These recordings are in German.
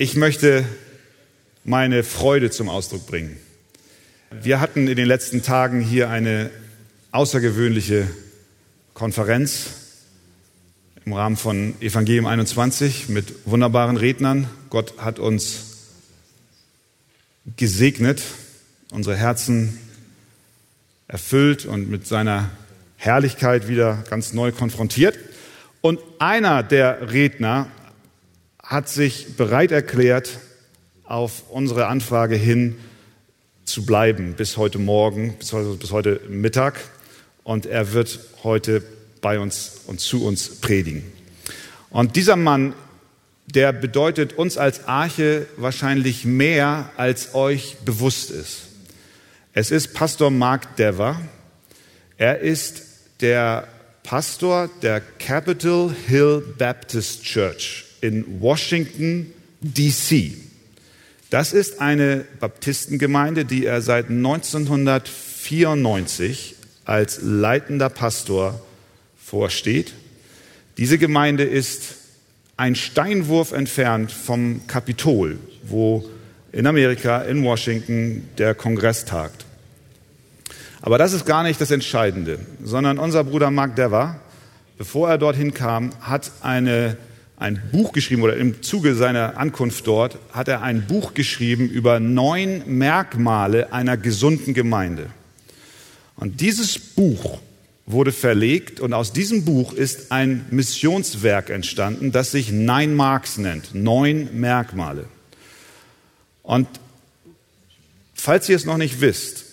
Ich möchte meine Freude zum Ausdruck bringen. Wir hatten in den letzten Tagen hier eine außergewöhnliche Konferenz im Rahmen von Evangelium 21 mit wunderbaren Rednern. Gott hat uns gesegnet, unsere Herzen erfüllt und mit seiner Herrlichkeit wieder ganz neu konfrontiert. Und einer der Redner hat sich bereit erklärt, auf unsere Anfrage hin zu bleiben bis heute Morgen, bis heute, Mittag. Und er wird heute bei uns und zu uns predigen. Und dieser Mann, der bedeutet uns als Arche wahrscheinlich mehr, als euch bewusst ist. Es ist Pastor Mark Dever. Er ist der Pastor der Capitol Hill Baptist Church in Washington, D.C. Das ist eine Baptistengemeinde, die er seit 1994 als leitender Pastor vorsteht. Diese Gemeinde ist ein Steinwurf entfernt vom Kapitol, wo in Amerika, in Washington, der Kongress tagt. Aber das ist gar nicht das Entscheidende, sondern unser Bruder Mark Dever, bevor er dorthin kam, hat eine, ein Buch geschrieben oder im Zuge seiner Ankunft dort hat er ein Buch geschrieben über neun Merkmale einer gesunden Gemeinde. Und dieses Buch wurde verlegt und aus diesem Buch ist ein Missionswerk entstanden, das sich Nine Marks nennt, neun Merkmale. Und falls ihr es noch nicht wisst,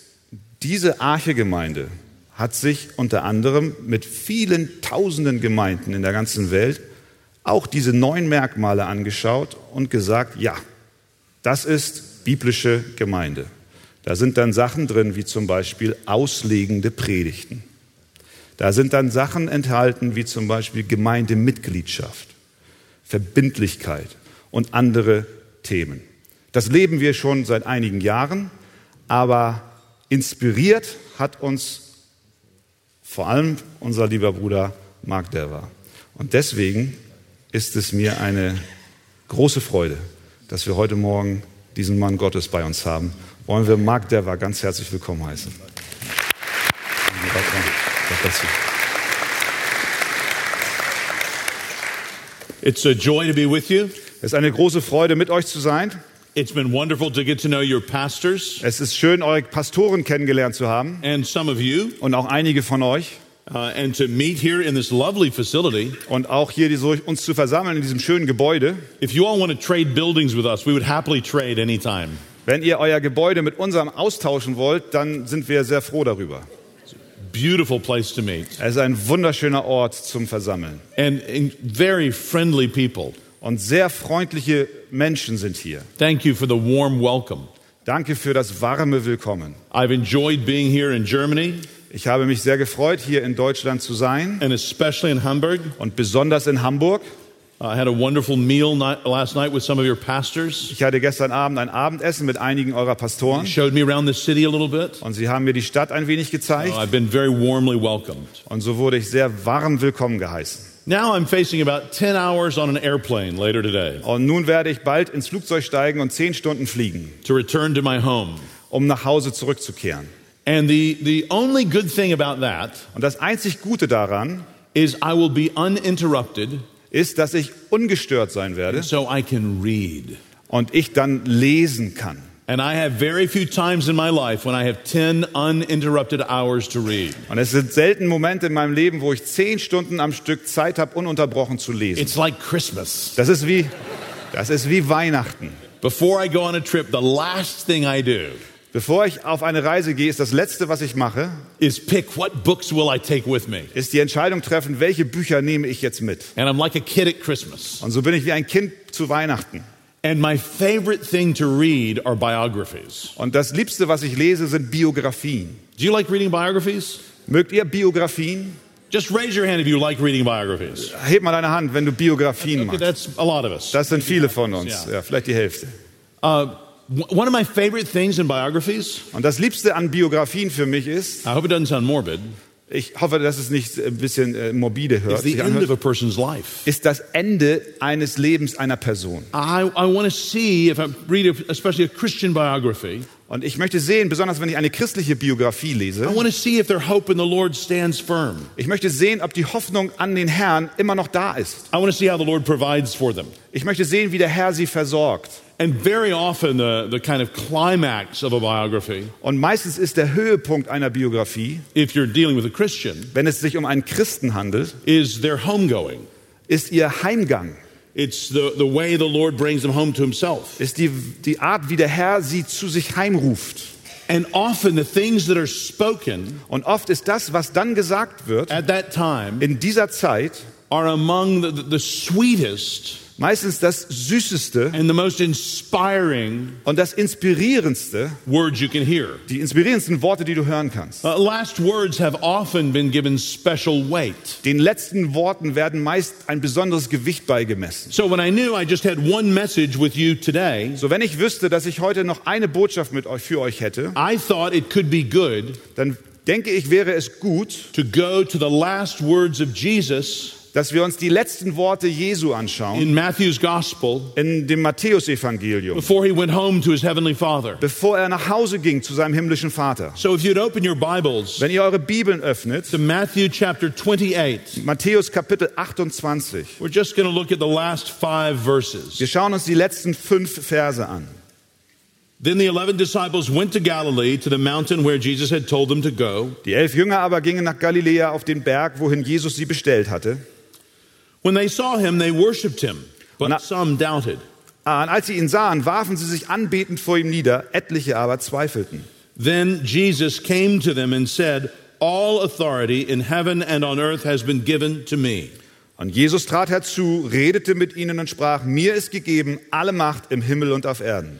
diese Arche-Gemeinde hat sich unter anderem mit vielen tausenden Gemeinden in der ganzen Welt auch diese neun Merkmale angeschaut und gesagt, ja, das ist biblische Gemeinde. Da sind dann Sachen drin wie zum Beispiel auslegende Predigten. Da sind dann Sachen enthalten wie zum Beispiel Gemeindemitgliedschaft, Verbindlichkeit und andere Themen. Das leben wir schon seit einigen Jahren, aber Inspiriert hat uns vor allem unser lieber Bruder Mark Dever. Und deswegen ist es mir eine große Freude, dass wir heute Morgen diesen Mann Gottes bei uns haben. Wollen wir Mark Dever ganz herzlich willkommen heißen. It's a joy to be with you. Es ist eine große Freude, mit euch zu sein. It's been wonderful to get to know your pastors Es ist schön, eure Pastoren kennengelernt zu haben and some of you, und auch einige von euch. Uh, and to meet here in this lovely facility. Und auch hier so, uns zu versammeln in diesem schönen Gebäude. If you all want to trade buildings with us, we would happily trade anytime. Wenn ihr euer Gebäude mit unserem austauschen wollt, dann sind wir sehr froh darüber. Beautiful place to meet. Es ist ein wunderschöner Ort zum Versammeln. And very friendly people. Und sehr freundliche Menschen sind hier. Thank you for the warm welcome. Danke für das warme Willkommen. I've enjoyed being here in Germany Ich habe mich sehr gefreut, hier in Deutschland zu sein and especially in Hamburg. und besonders in Hamburg. I had a wonderful meal night, last night with some of your pastors. Ich hatte gestern Abend ein Abendessen mit einigen eurer Pastoren You showed me around the city a little bit. und sie haben mir die Stadt ein wenig gezeigt Uh, I've been very warmly welcomed. und so wurde ich sehr warm willkommen geheißen. Now I'm facing about 10 hours on an airplane later today Und nun werde ich bald ins Flugzeug steigen und zehn Stunden fliegen, to return to my home. um nach Hause zurückzukehren. And the, the only good thing about that Und das einzig Gute daran is I will be uninterrupted ist, dass ich ungestört sein werde so I can read. und ich dann lesen kann. And I have very few times in my life when I have 10 uninterrupted hours to read. Und es sind selten Momente in meinem Leben, wo ich zehn Stunden am Stück Zeit habe, ununterbrochen zu lesen. It's like Christmas. Das ist wie, das ist wie Weihnachten. Before I go on a trip, the last thing I do Bevor ich auf eine Reise gehe, ist das Letzte, was ich mache, is pick what books will I take with me. ist die Entscheidung treffen, welche Bücher nehme ich jetzt mit. And I'm like a kid at Christmas. Und so bin ich wie ein Kind zu Weihnachten. And my favorite thing to read are biographies. Und das Liebste, was ich lese, sind Biografien. Do you like reading biographies? Mögt ihr Biografien? Just raise your hand if you like reading biographies. Heb mal deine Hand, wenn du Biografien Okay, machst. that's a lot of us. Das sind viele von uns, ja, vielleicht die Hälfte. Uh, one of my favorite things in biographies, Und das Liebste an Biografien für mich ist, I hope it doesn't sound morbid, Ich hoffe, dass es nicht ein bisschen äh, morbide hört. It's the sich end anhört. of a person's life. Ist das Ende eines Lebens einer Person. I, I want to see, if I read a, especially a Christian biography, Und ich möchte sehen, besonders wenn ich eine christliche Biografie lese, ich möchte sehen, ob die Hoffnung an den Herrn immer noch da ist. I want to see how the Lord provides for them. Ich möchte sehen, wie der Herr sie versorgt. And very often, the, the kind of climax of a biography, Und meistens ist der Höhepunkt einer Biografie, if you're dealing with a Christian, wenn es sich um einen Christen handelt, is their homegoing. ist ihr Heimgang, It's the, the way the Lord brings them home to Himself. ist die, die Art, wie der Herr sie zu sich heimruft. And often, the things that are spoken Und oft ist das, was dann gesagt wird, at that time in dieser Zeit are among the, the sweetest meistens das Süßeste and the most inspiring und das Inspirierendste, words you can hear. die inspirierendsten Worte, die du hören kannst. Uh, last words have often been given special weight. Den letzten Worten werden meist ein besonderes Gewicht beigemessen. So when I knew I just had one message with you today, So, wenn ich wüsste, dass ich heute noch eine Botschaft mit euch für euch hätte, I thought it could be good dann denke ich, wäre es gut, to go to the last words of Jesus dass wir uns die letzten Worte Jesu anschauen in Matthew's gospel in dem Matthäusevangelium, before he went home to his heavenly Father. bevor er nach Hause ging zu seinem himmlischen Vater. So if you'd open your Bibles Wenn ihr eure Bibeln öffnet, to Matthew chapter 28, Matthäus Kapitel 28, we're just going to look at the last five verses. wir schauen uns die letzten fünf Verse an. Then the eleven disciples went to Galilee to the mountain where Jesus had told them to go. Die elf Jünger aber gingen nach Galiläa auf den Berg, wohin Jesus sie bestellt hatte. When they saw him, they worshipped him, but Na- some doubted. Ah, Und als sie ihn sahen, warfen sie sich anbetend vor ihm nieder, etliche aber zweifelten. Then Jesus came to them and said, All authority in heaven and on earth has been given to me. Und Jesus trat herzu, redete mit ihnen und sprach, mir ist gegeben alle Macht im Himmel und auf Erden.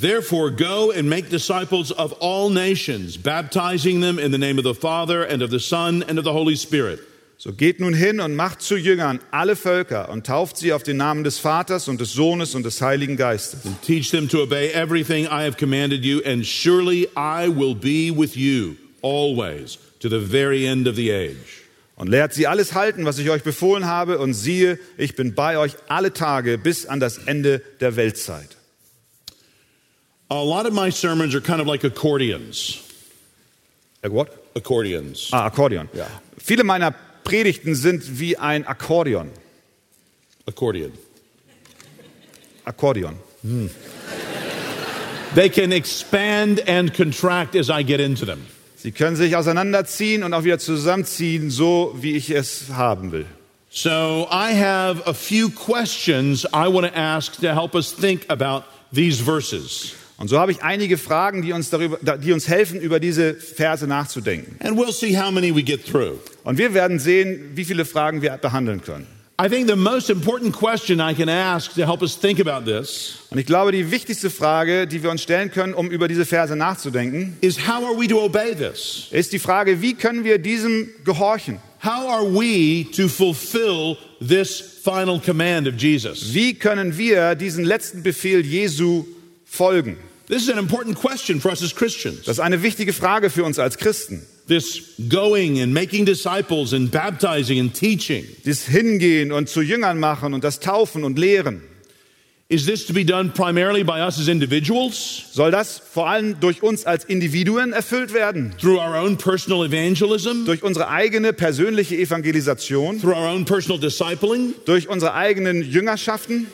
Therefore, go and make disciples of all nations, baptizing them in the name of the Father and of the Son and of the Holy Spirit, So geht nun hin und macht zu Jüngern alle Völker und tauft sie auf den Namen des Vaters und des Sohnes und des Heiligen Geistes. and teach them to obey everything I have commanded you, and surely I will be with you always to the very end of the age. Und lehrt sie alles halten, was ich euch befohlen habe, und siehe, ich bin bei euch alle Tage bis an das Ende der Weltzeit. A lot of my sermons are kind of like accordions. Äh, what? Accordions. Ah, Akkordeon. Ja. Viele meiner Predigten sind wie ein Akkordeon. Accordion. Akkordeon. They can expand and contract as I get into them. Sie können sich auseinanderziehen und auch wieder zusammenziehen, so wie ich es haben will. So I have a few questions I want to ask to help us think about these verses. Und so habe ich einige Fragen, die uns, darüber, die uns helfen, über diese Verse nachzudenken. And we'll see how many we get through. Und wir werden sehen, wie viele Fragen wir behandeln können. I think the most important question I can ask to help us think about this Und ich glaube, die wichtigste Frage, die wir uns stellen können, um über diese Verse nachzudenken, is how are we to obey this? ist die Frage, wie können wir diesem gehorchen? How are we to fulfill this final command of Jesus? Wie können wir diesen letzten Befehl Jesu folgen? This is an important question for us as Christians. Das ist eine wichtige Frage für uns als Christen. This going and making disciples and baptizing and teaching. Das Hingehen und zu Jüngern machen und das Taufen und Lehren. Is this to be done primarily by us as individuals? Soll das vor allem durch uns als Individuen erfüllt werden? Through our own personal evangelism? Durch unsere eigene persönliche Evangelisation? Through our own personal discipling? Durch unsere eigenen Jüngerschaften?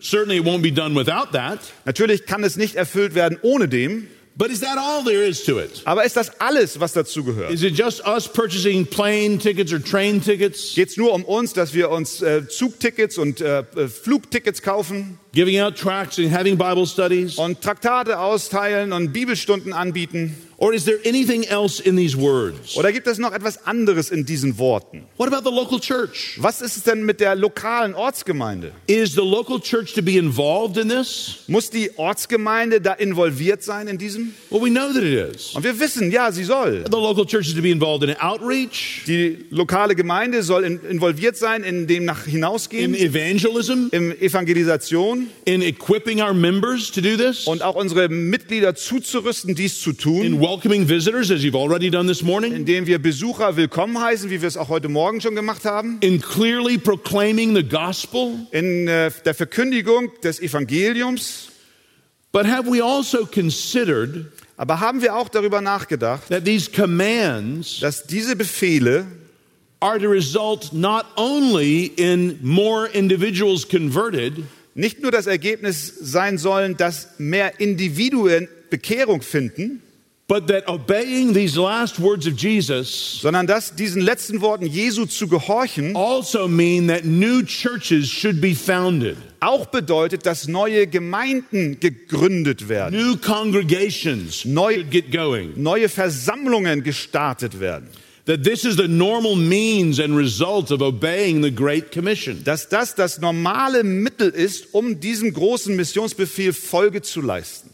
Certainly it won't be done without that. Natürlich kann es nicht erfüllt werden ohne dem. But is that all there is to it? Aber ist das alles, was dazu gehört? Is it just us purchasing plane tickets or train tickets? Geht es nur um uns, dass wir uns äh, Zugtickets und äh, äh, Flugtickets kaufen Giving out tracts and having Bible studies? und Traktate austeilen und Bibelstunden anbieten? Or is there anything else in these words? Oder gibt es noch etwas anderes in diesen Worten? What about the local church? Was ist es denn mit der lokalen Ortsgemeinde? Is the local church to be involved in this? Muss die Ortsgemeinde da involviert sein in diesem? Well, we know that it is. Und wir wissen, ja, sie soll. The local church is to be involved in outreach, Die lokale Gemeinde soll in, involviert sein in dem nach in hinausgehen, evangelism, in Evangelisation in equipping our members to do this, und auch unsere Mitglieder zuzurüsten, dies zu in tun, welcoming visitors, as you've already done this morning, indem wir Besucher willkommen heißen, wie wir es auch heute Morgen schon gemacht haben, in clearly proclaiming the gospel. in äh, der Verkündigung des Evangeliums. But have we also considered Aber haben wir auch darüber nachgedacht, that these commands dass diese Befehle are to result not only in more individuals converted, nicht nur das Ergebnis sein sollen, dass mehr Individuen Bekehrung finden, but that obeying these last words of Jesus sondern dass diesen letzten Worten Jesu zu gehorchen also mean that new churches should be founded, auch bedeutet, dass neue Gemeinden gegründet werden, new congregations Neu- should get going. neue Versammlungen gestartet werden. That this is the normal means and result of obeying the Great Commission. Dass das das normale Mittel ist, um diesem großen Missionsbefehl Folge zu leisten.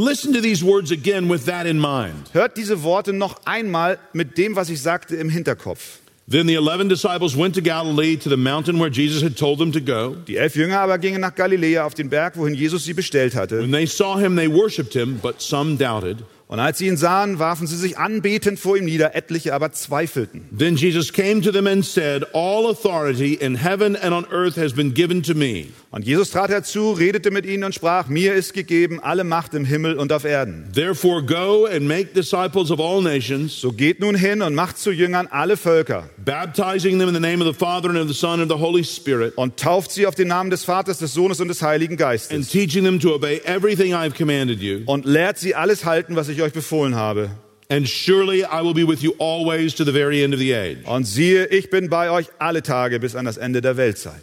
Listen to these words again with that in mind. Hört diese Worte noch einmal mit dem, was ich sagte, im Hinterkopf. Then the eleven disciples went to Galilee to the mountain where Jesus had told them to go. Die elf Jünger aber gingen nach Galiläa auf den Berg, wohin Jesus sie bestellt hatte. When they saw him, they worshipped him, but some doubted. Und als sie ihn sahen, warfen sie sich anbetend vor ihm nieder, etliche aber zweifelten. Then Jesus came to them and said, All authority in heaven and on earth has been given to me. Und Jesus trat herzu, redete mit ihnen und sprach, mir ist gegeben alle Macht im Himmel und auf Erden. Therefore, go and make disciples of all nations, So geht nun hin und macht zu Jüngern alle Völker baptizing them in the name of the Father and of the Son and of the Holy Spirit, und tauft sie auf den Namen des Vaters, des Sohnes und des Heiligen and Geistes teaching them to obey everything I have commanded you. und lehrt sie alles halten, was ich euch befohlen habe. And surely I will be with you always to the very end of the age. Und siehe, ich bin bei euch alle Tage bis an das Ende der Weltzeit.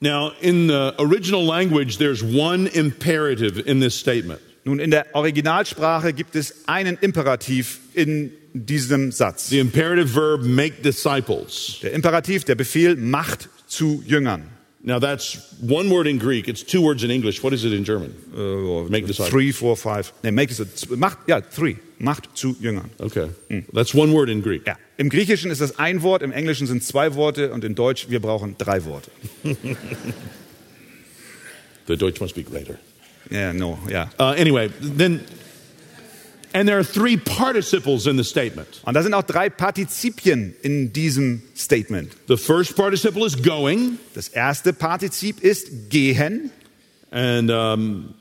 Now, in the original language, there's one imperative in this statement. Nun, in der Originalsprache gibt es einen Imperativ in diesem Satz. The imperative verb, make disciples. Der Imperativ, der Befehl, macht zu Jüngern. Now, that's one word in Greek. It's two words in English. What is it in German? make disciples. Three, four, five. Nee, make it, macht, ja, three. Macht zu Jüngern. Okay. That's one word in Greek. Ja. Im Griechischen ist das ein Wort, im Englischen sind zwei Worte und in Deutsch, wir brauchen drei Worte. The Deutsch must be greater. Ja, no, ja. Uh, anyway, then, and there are three participles in the statement. Und da sind auch drei Partizipien in diesem Statement. The first participle is going, Das erste Partizip ist gehen. and um,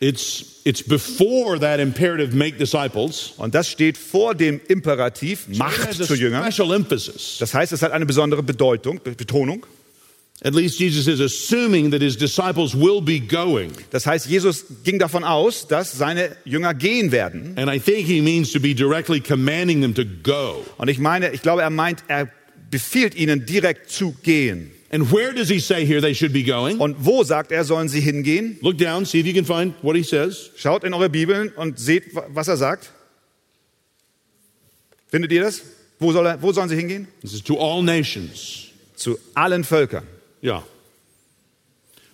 it's it's before that imperative, make disciples. Und das steht vor dem Imperativ, macht a zu Jüngern. special emphasis. Das heißt, es hat eine besondere Bedeutung, Be- Betonung. At least Jesus is assuming that his disciples will be going. Das heißt, Jesus ging davon aus, dass seine Jünger gehen werden. And I think he means to be directly commanding them to go. Und ich meine, ich glaube, er meint, er befiehlt ihnen direkt zu gehen. And where does he say here they should be going? Und wo sagt er, sollen sie hingehen? Look down, see if you can find what he says. Schaut in eure Bibeln und seht, wa- was er sagt. Findet ihr das? Wo, soll er, wo sollen sie hingehen? This is to all nations. Zu allen Völkern.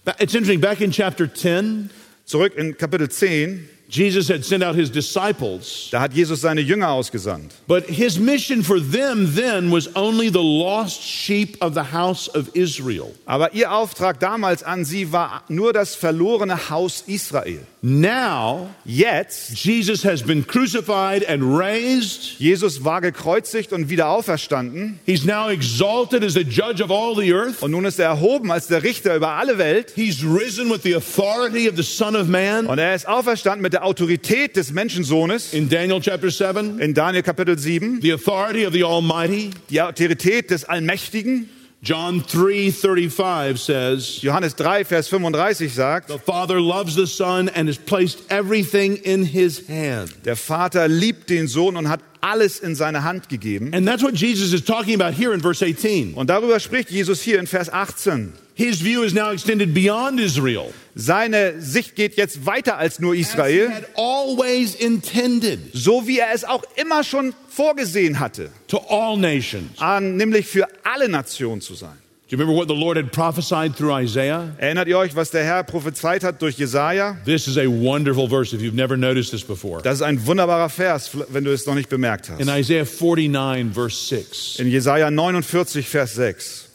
But It's interesting, back in chapter 10, Zurück in Kapitel 10, Jesus had sent out his disciples, da hat Jesus seine Jünger ausgesandt. but his mission for them then was only the lost sheep of the house of Israel. Aber ihr Auftrag damals an sie war nur das verlorene Haus Israel. Now, Jetzt, Jesus has been crucified and raised. Jesus war gekreuzigt und wieder auferstanden. He's now exalted as the judge of all the earth. Und nun ist er erhoben als der Richter über alle Welt. He's risen with the authority of the Son of Man. Und er ist auferstanden mit der Autorität des Menschensohnes. In Daniel chapter 7, In Daniel Kapitel 7. the authority of the Almighty. Die Autorität des Allmächtigen. John 3:35 says, Johannes 3, Vers 35 sagt, "The Father loves the Son and has placed everything in his hand." der Vater liebt den Sohn und hat alles in seine Hand gegeben. And that's what Jesus is talking about here in verse 18. Und darüber spricht Jesus hier in Vers 18. His view is now extended beyond Israel. Seine Sicht geht jetzt weiter als nur As he Israel, had always intended so wie er es auch immer schon vorgesehen hatte, to all nations. an, nämlich für alle Nationen zu sein. Do you remember what the Lord had prophesied through Isaiah? Erinnert ihr euch, was der Herr prophezeit hat durch Jesaja? This is a wonderful verse if you've never noticed this before. Das ist ein wunderbarer Vers, wenn du es noch nicht bemerkt In hast. Isaiah 49, verse 6, In Jesaja 49, Vers 6.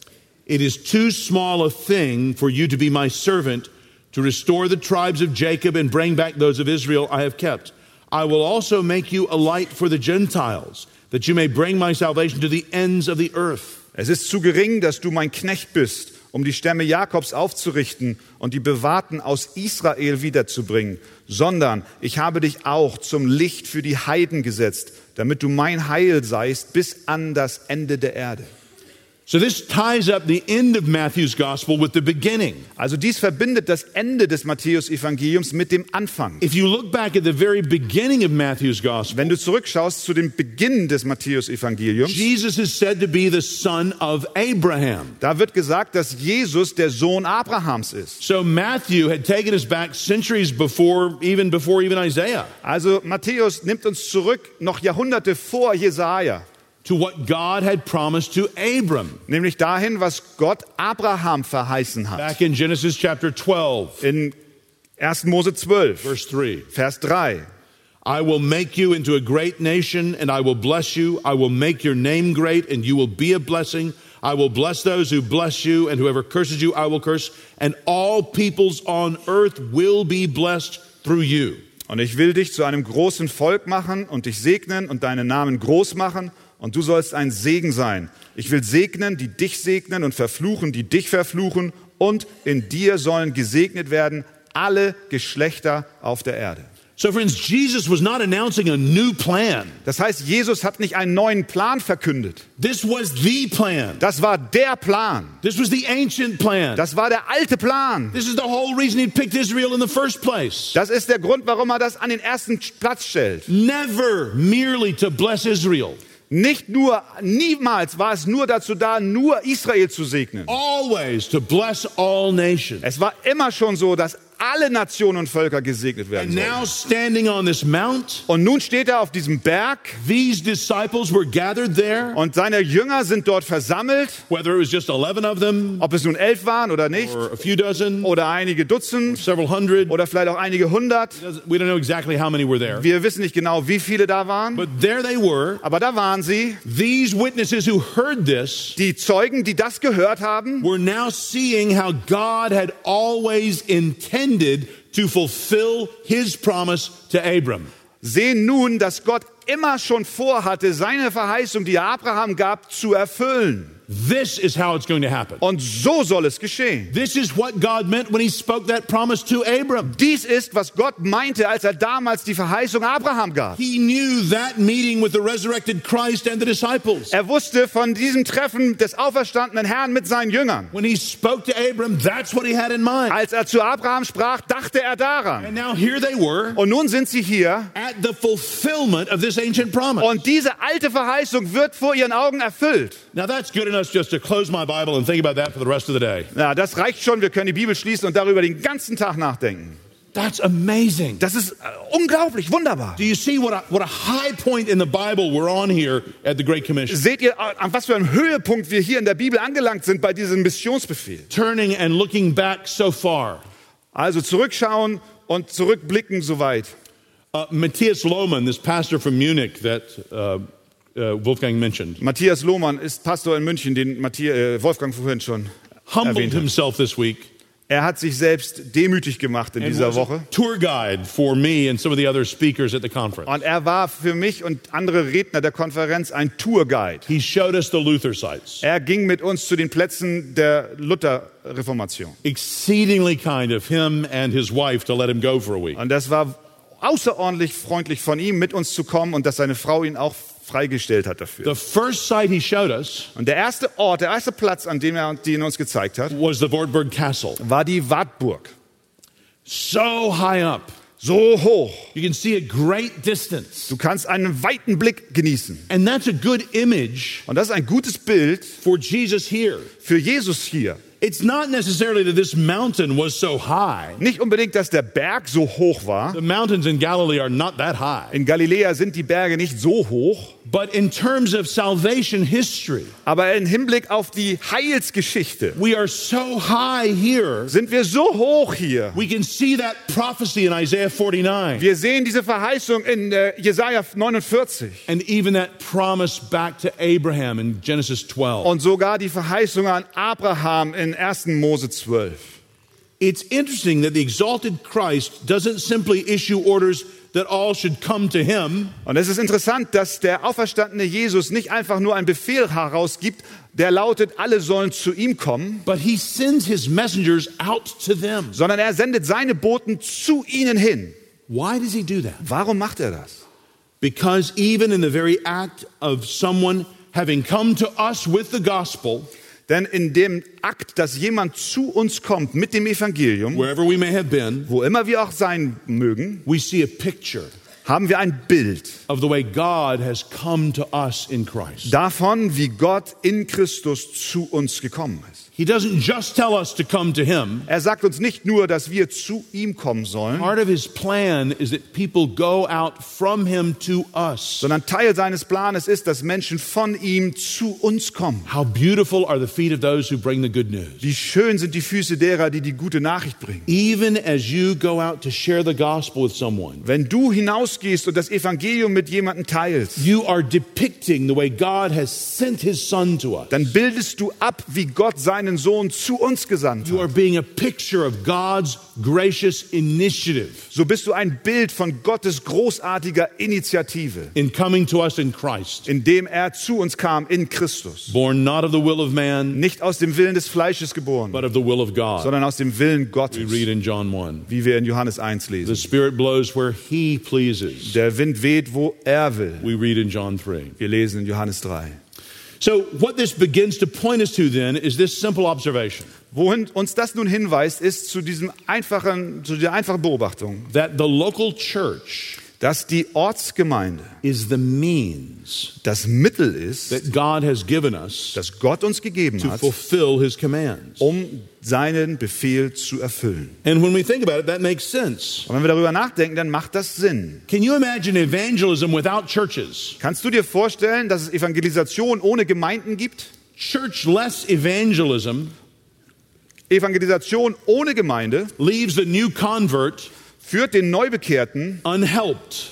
it is too small a thing for you to be my servant to restore the tribes of Jacob and bring back those of Israel I have kept. I will also make you a light for the Gentiles, that you may bring my salvation to the ends of the earth. Es ist zu gering, dass du mein Knecht bist, um die Stämme Jakobs aufzurichten und die Bewahrten aus Israel wiederzubringen, sondern ich habe dich auch zum Licht für die Heiden gesetzt, damit du mein Heil seist bis an das Ende der Erde. Also dies verbindet das Ende des Matthäus-Evangeliums mit dem Anfang. If you look back at the very beginning of Matthew's gospel, Wenn du zurückschaust zu dem Beginn des Matthäus-Evangeliums, Jesus is said to be the son of Abraham. da wird gesagt, dass Jesus der Sohn Abrahams ist. So Matthew had taken us back centuries before, even before even Isaiah, Also Matthäus nimmt uns zurück noch Jahrhunderte vor Jesaja, to what God had promised to Abram. nämlich dahin, was Gott Abraham verheißen hat. Back in Genesis chapter 12, In 1. Mose 12, verse 3. Vers 3. I will make you into a great nation and I will bless you. I will make your name great and you will be a blessing. I will bless those who bless you and whoever curses you I will curse and all peoples on earth will be blessed through you. Und ich will dich zu einem großen Volk machen und dich segnen und deinen Namen groß machen und du sollst ein Segen sein. Ich will segnen, die dich segnen und verfluchen, die dich verfluchen und in dir sollen gesegnet werden alle Geschlechter auf der Erde. So friends, Jesus was not announcing a new plan. Das heißt, Jesus hat nicht einen neuen Plan verkündet. This was the plan. Das war der Plan. This was the ancient plan. Das war der alte Plan. This is the whole reason he picked Israel in the first place. Das ist der Grund, warum er das an den ersten Platz stellt. Never merely to bless Israel. Nicht nur, niemals war es nur dazu da, nur Israel zu segnen. Always to bless all nations. Es war immer schon so, dass alle Nationen und Völker gesegnet werden sollen. now standing on this mount, Und nun steht er auf diesem Berg these disciples were gathered there, und seine Jünger sind dort versammelt, whether it was just 11 of them ob es nun elf waren oder nicht, or a few dozen, oder einige Dutzend several hundred. oder vielleicht auch einige hundert. We don't know exactly how many were there. Wir wissen nicht genau, wie viele da waren, But there they were. aber da waren sie. These witnesses who heard this Die Zeugen, die das gehört haben, were now seeing how God had always intended to fulfill his promise to Abram. sehen nun, dass Gott immer schon vorhatte, seine Verheißung, die er Abraham gab, zu erfüllen. This is how it's going to happen. Und so soll es geschehen. This is what God meant when he spoke that promise to Abram. Dies ist, was Gott meinte, als er damals die Verheißung Abraham gab. He knew that meeting with the resurrected Christ and the disciples. Er wusste von diesem Treffen des auferstandenen Herrn mit seinen Jüngern. When he spoke to Abram, that's what he had in mind. Als er zu Abraham sprach, dachte er daran. And now here they were Und nun sind sie hier at the fulfillment of this ancient promise. und diese alte Verheißung wird vor ihren Augen erfüllt. Now that's good enough just to close my Bible and think about that for the rest of the day. Ja, das reicht schon. Wir können die Bibel schließen und darüber den ganzen Tag nachdenken. That's amazing. Das ist äh, unglaublich, wunderbar. Do you see what a, what a high point in the Bible we're on here at the Great Commission? Seht ihr, äh, an was für einem Höhepunkt wir hier in der Bibel angelangt sind bei diesem Missionsbefehl? Turning and looking back so far. Also zurückschauen und zurückblicken soweit. Uh, Matthias Lohmann, this pastor from Munich that uh, Wolfgang mentioned, Matthias Lohmann ist Pastor in München, den Matthias, äh, Wolfgang vorhin schon humbled erwähnt hat. himself this week. Er hat sich selbst demütig gemacht in and dieser Woche. Und er war für mich und andere Redner der Konferenz ein Tourguide. He showed us the Luther sites. Er ging mit uns zu den Plätzen der Luther-Reformation. Exceedingly kind of him and his wife to let him go for a week. Und das war außerordentlich freundlich von ihm, mit uns zu kommen und dass seine Frau ihn auch freigestellt hat dafür. The first site he showed us Und der erste Ort, der erste Platz, an dem er den uns gezeigt hat, was the Wartburg Castle. war die Wartburg. So high up. So hoch. You can see a great distance. Du kannst einen weiten Blick genießen. And that's a good image Und das ist ein gutes Bild for Jesus here. für Jesus hier. It's not necessarily that this mountain was so high. Nicht unbedingt, dass der Berg so hoch war. The mountains in Galilee are not that high. In Galiläa sind die Berge nicht so hoch. But in terms of salvation history, Aber im Hinblick auf die Heilsgeschichte we are so high here. sind wir so hoch hier. We can see that prophecy in Isaiah 49 Wir sehen diese Verheißung in äh, Jesaja 49 and even that promise back to Abraham in Genesis 12. und sogar die Verheißung an Abraham in 1. Mose 12. It's interesting that the exalted Christ doesn't simply issue orders that all should come to him, Und es ist interessant, dass der auferstandene Jesus nicht einfach nur einen Befehl herausgibt, der lautet, alle sollen zu ihm kommen, but he sends his messengers out to them. sondern er sendet seine Boten zu ihnen hin. Why does he do that? Warum macht er das? Because even in the very act of someone having come to us with the gospel, Denn in dem Akt, dass jemand zu uns kommt mit dem Evangelium, been, wo immer wir auch sein mögen, haben wir ein Bild davon, wie Gott in Christus zu uns gekommen ist. He doesn't just tell us to come to him. Er sagt uns nicht nur, dass wir zu ihm kommen sollen, Part of his plan is that people go out from him to us. sondern Teil seines Planes ist, dass Menschen von ihm zu uns kommen. How beautiful are the feet of those who bring the good news. Wie schön sind die Füße derer, die die gute Nachricht bringen. Even as you go out to share the gospel with someone, Wenn du hinausgehst und das Evangelium mit jemandem teilst, you are depicting the way God has sent his son to us. dann bildest du ab, wie Gott seinen Sohn zu uns gesandt You hat. are being a picture of God's gracious initiative So bist du ein Bild von Gottes großartiger Initiative, in coming to us in Christ. indem er zu uns kam in Christus. Born not of the will of man, Nicht aus dem Willen des Fleisches geboren, but of the will of God. sondern aus dem Willen We Gottes, read in John 1. wie wir in Johannes 1 The lesen. Spirit blows where he pleases. Der Wind weht, wo er will. We read in John 3. Wir lesen in Johannes 3. So, what this begins to point us to then is this simple observation. Wohin uns das nun hinweist, ist zu, diesem einfachen, zu dieser einfachen Beobachtung, that the local church dass die Ortsgemeinde is the means das Mittel ist, that God has given us das Gott uns gegeben to hat, fulfill his commands. um seinen Befehl zu erfüllen. And when we think about it, that makes sense. Und wenn wir darüber nachdenken, dann macht das Sinn. Can you imagine evangelism without churches? Kannst du dir vorstellen, dass es Evangelisation ohne Gemeinden gibt? Church-less evangelism Evangelisation ohne Gemeinde leaves the new convert führt den Neubekehrten, unhelped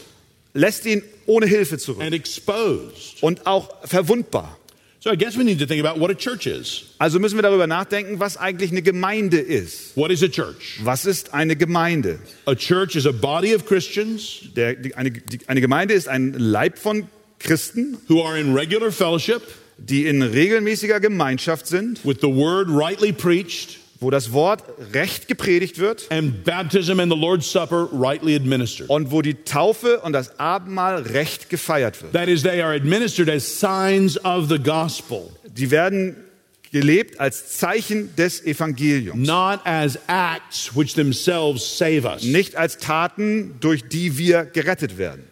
lässt ihn ohne Hilfe zurück and exposed. und auch verwundbar. So I guess we need to think about what a church is. Also müssen wir darüber nachdenken, was eigentlich eine Gemeinde ist. What is a church? Was ist eine Gemeinde? A church is a body of Christians Der, die, eine, die, eine Gemeinde ist ein Leib von Christen, who are in regular fellowship die in regelmäßiger Gemeinschaft sind, with the word rightly preached wo das Wort recht gepredigt wird and baptism and the Lord's Supper rightly administered. und wo die Taufe und das Abendmahl recht gefeiert wird. That is, they are administered as signs of the gospel, Die werden gelebt als Zeichen des Evangeliums, not as acts which themselves save us. nicht als Taten, durch die wir gerettet werden.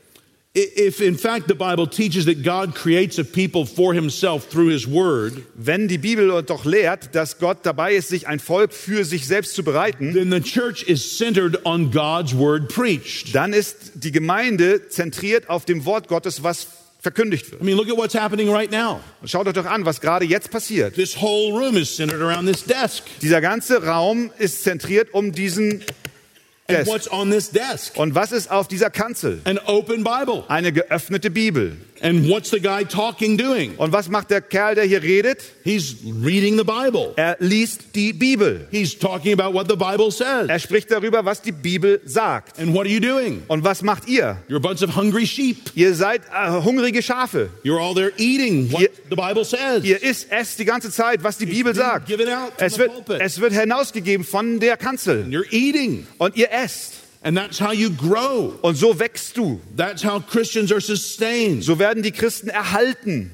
If in fact the Bible teaches that God creates a people for himself through his word, Wenn die Bibel doch lehrt, dass Gott dabei ist, sich ein Volk für sich selbst zu bereiten, then the church is centered on God's word preached. dann ist die Gemeinde zentriert auf dem Wort Gottes, was verkündigt wird. I mean, look at what's happening right now. Schaut euch doch an, was gerade jetzt passiert. This whole room is centered around this desk. Dieser ganze Raum ist zentriert um diesen Desk. what's on this desk? Und was ist auf dieser Kanzel? An open Bible. Eine geöffnete Bibel. And what's the guy talking doing? Und was macht der Kerl, der hier redet? He's reading the Bible. Er liest die Bibel. He's talking about what the Bible says. Er spricht darüber, was die Bibel sagt. And what are you doing? Und was macht ihr? You're a bunch of hungry sheep. Ihr seid äh, hungrige Schafe. You're all there eating what Ihr- the Bible says. Ihr isst, esst die ganze Zeit, was die Bibel sagt. Out Es wird, es wird hinausgegeben von der Kanzel. You're eating. Und ihr esst. And that's how you grow. Und so wächst du. That's how Christians are sustained. So werden die Christen erhalten.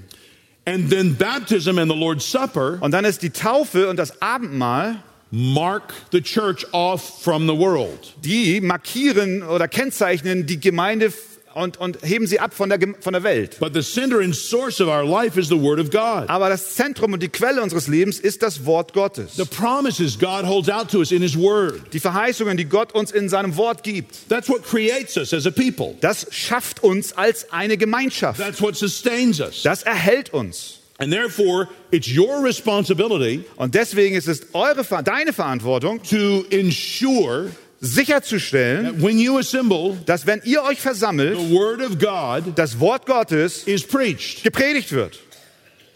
And then baptism and the Lord's Supper Und dann ist die Taufe und das Abendmahl, mark the church off from the world. die markieren oder kennzeichnen die Gemeinde und, und heben sie ab von der, von der Welt. But the center and source of our life is the Word of God. Aber das Zentrum und die Quelle unseres Lebens ist das Wort Gottes. The promises God holds out to us in His Word. Die Verheißungen, die Gott uns in seinem Wort gibt. That's what creates us as a people. Das schafft uns als eine Gemeinschaft. That's what sustains us. Das erhält uns. And therefore, it's your responsibility Und deswegen ist es eure, deine Verantwortung, to ensure sicherzustellen, that when you assemble, dass wenn ihr euch versammelt, the Word of God das Wort Gottes is preached. gepredigt wird.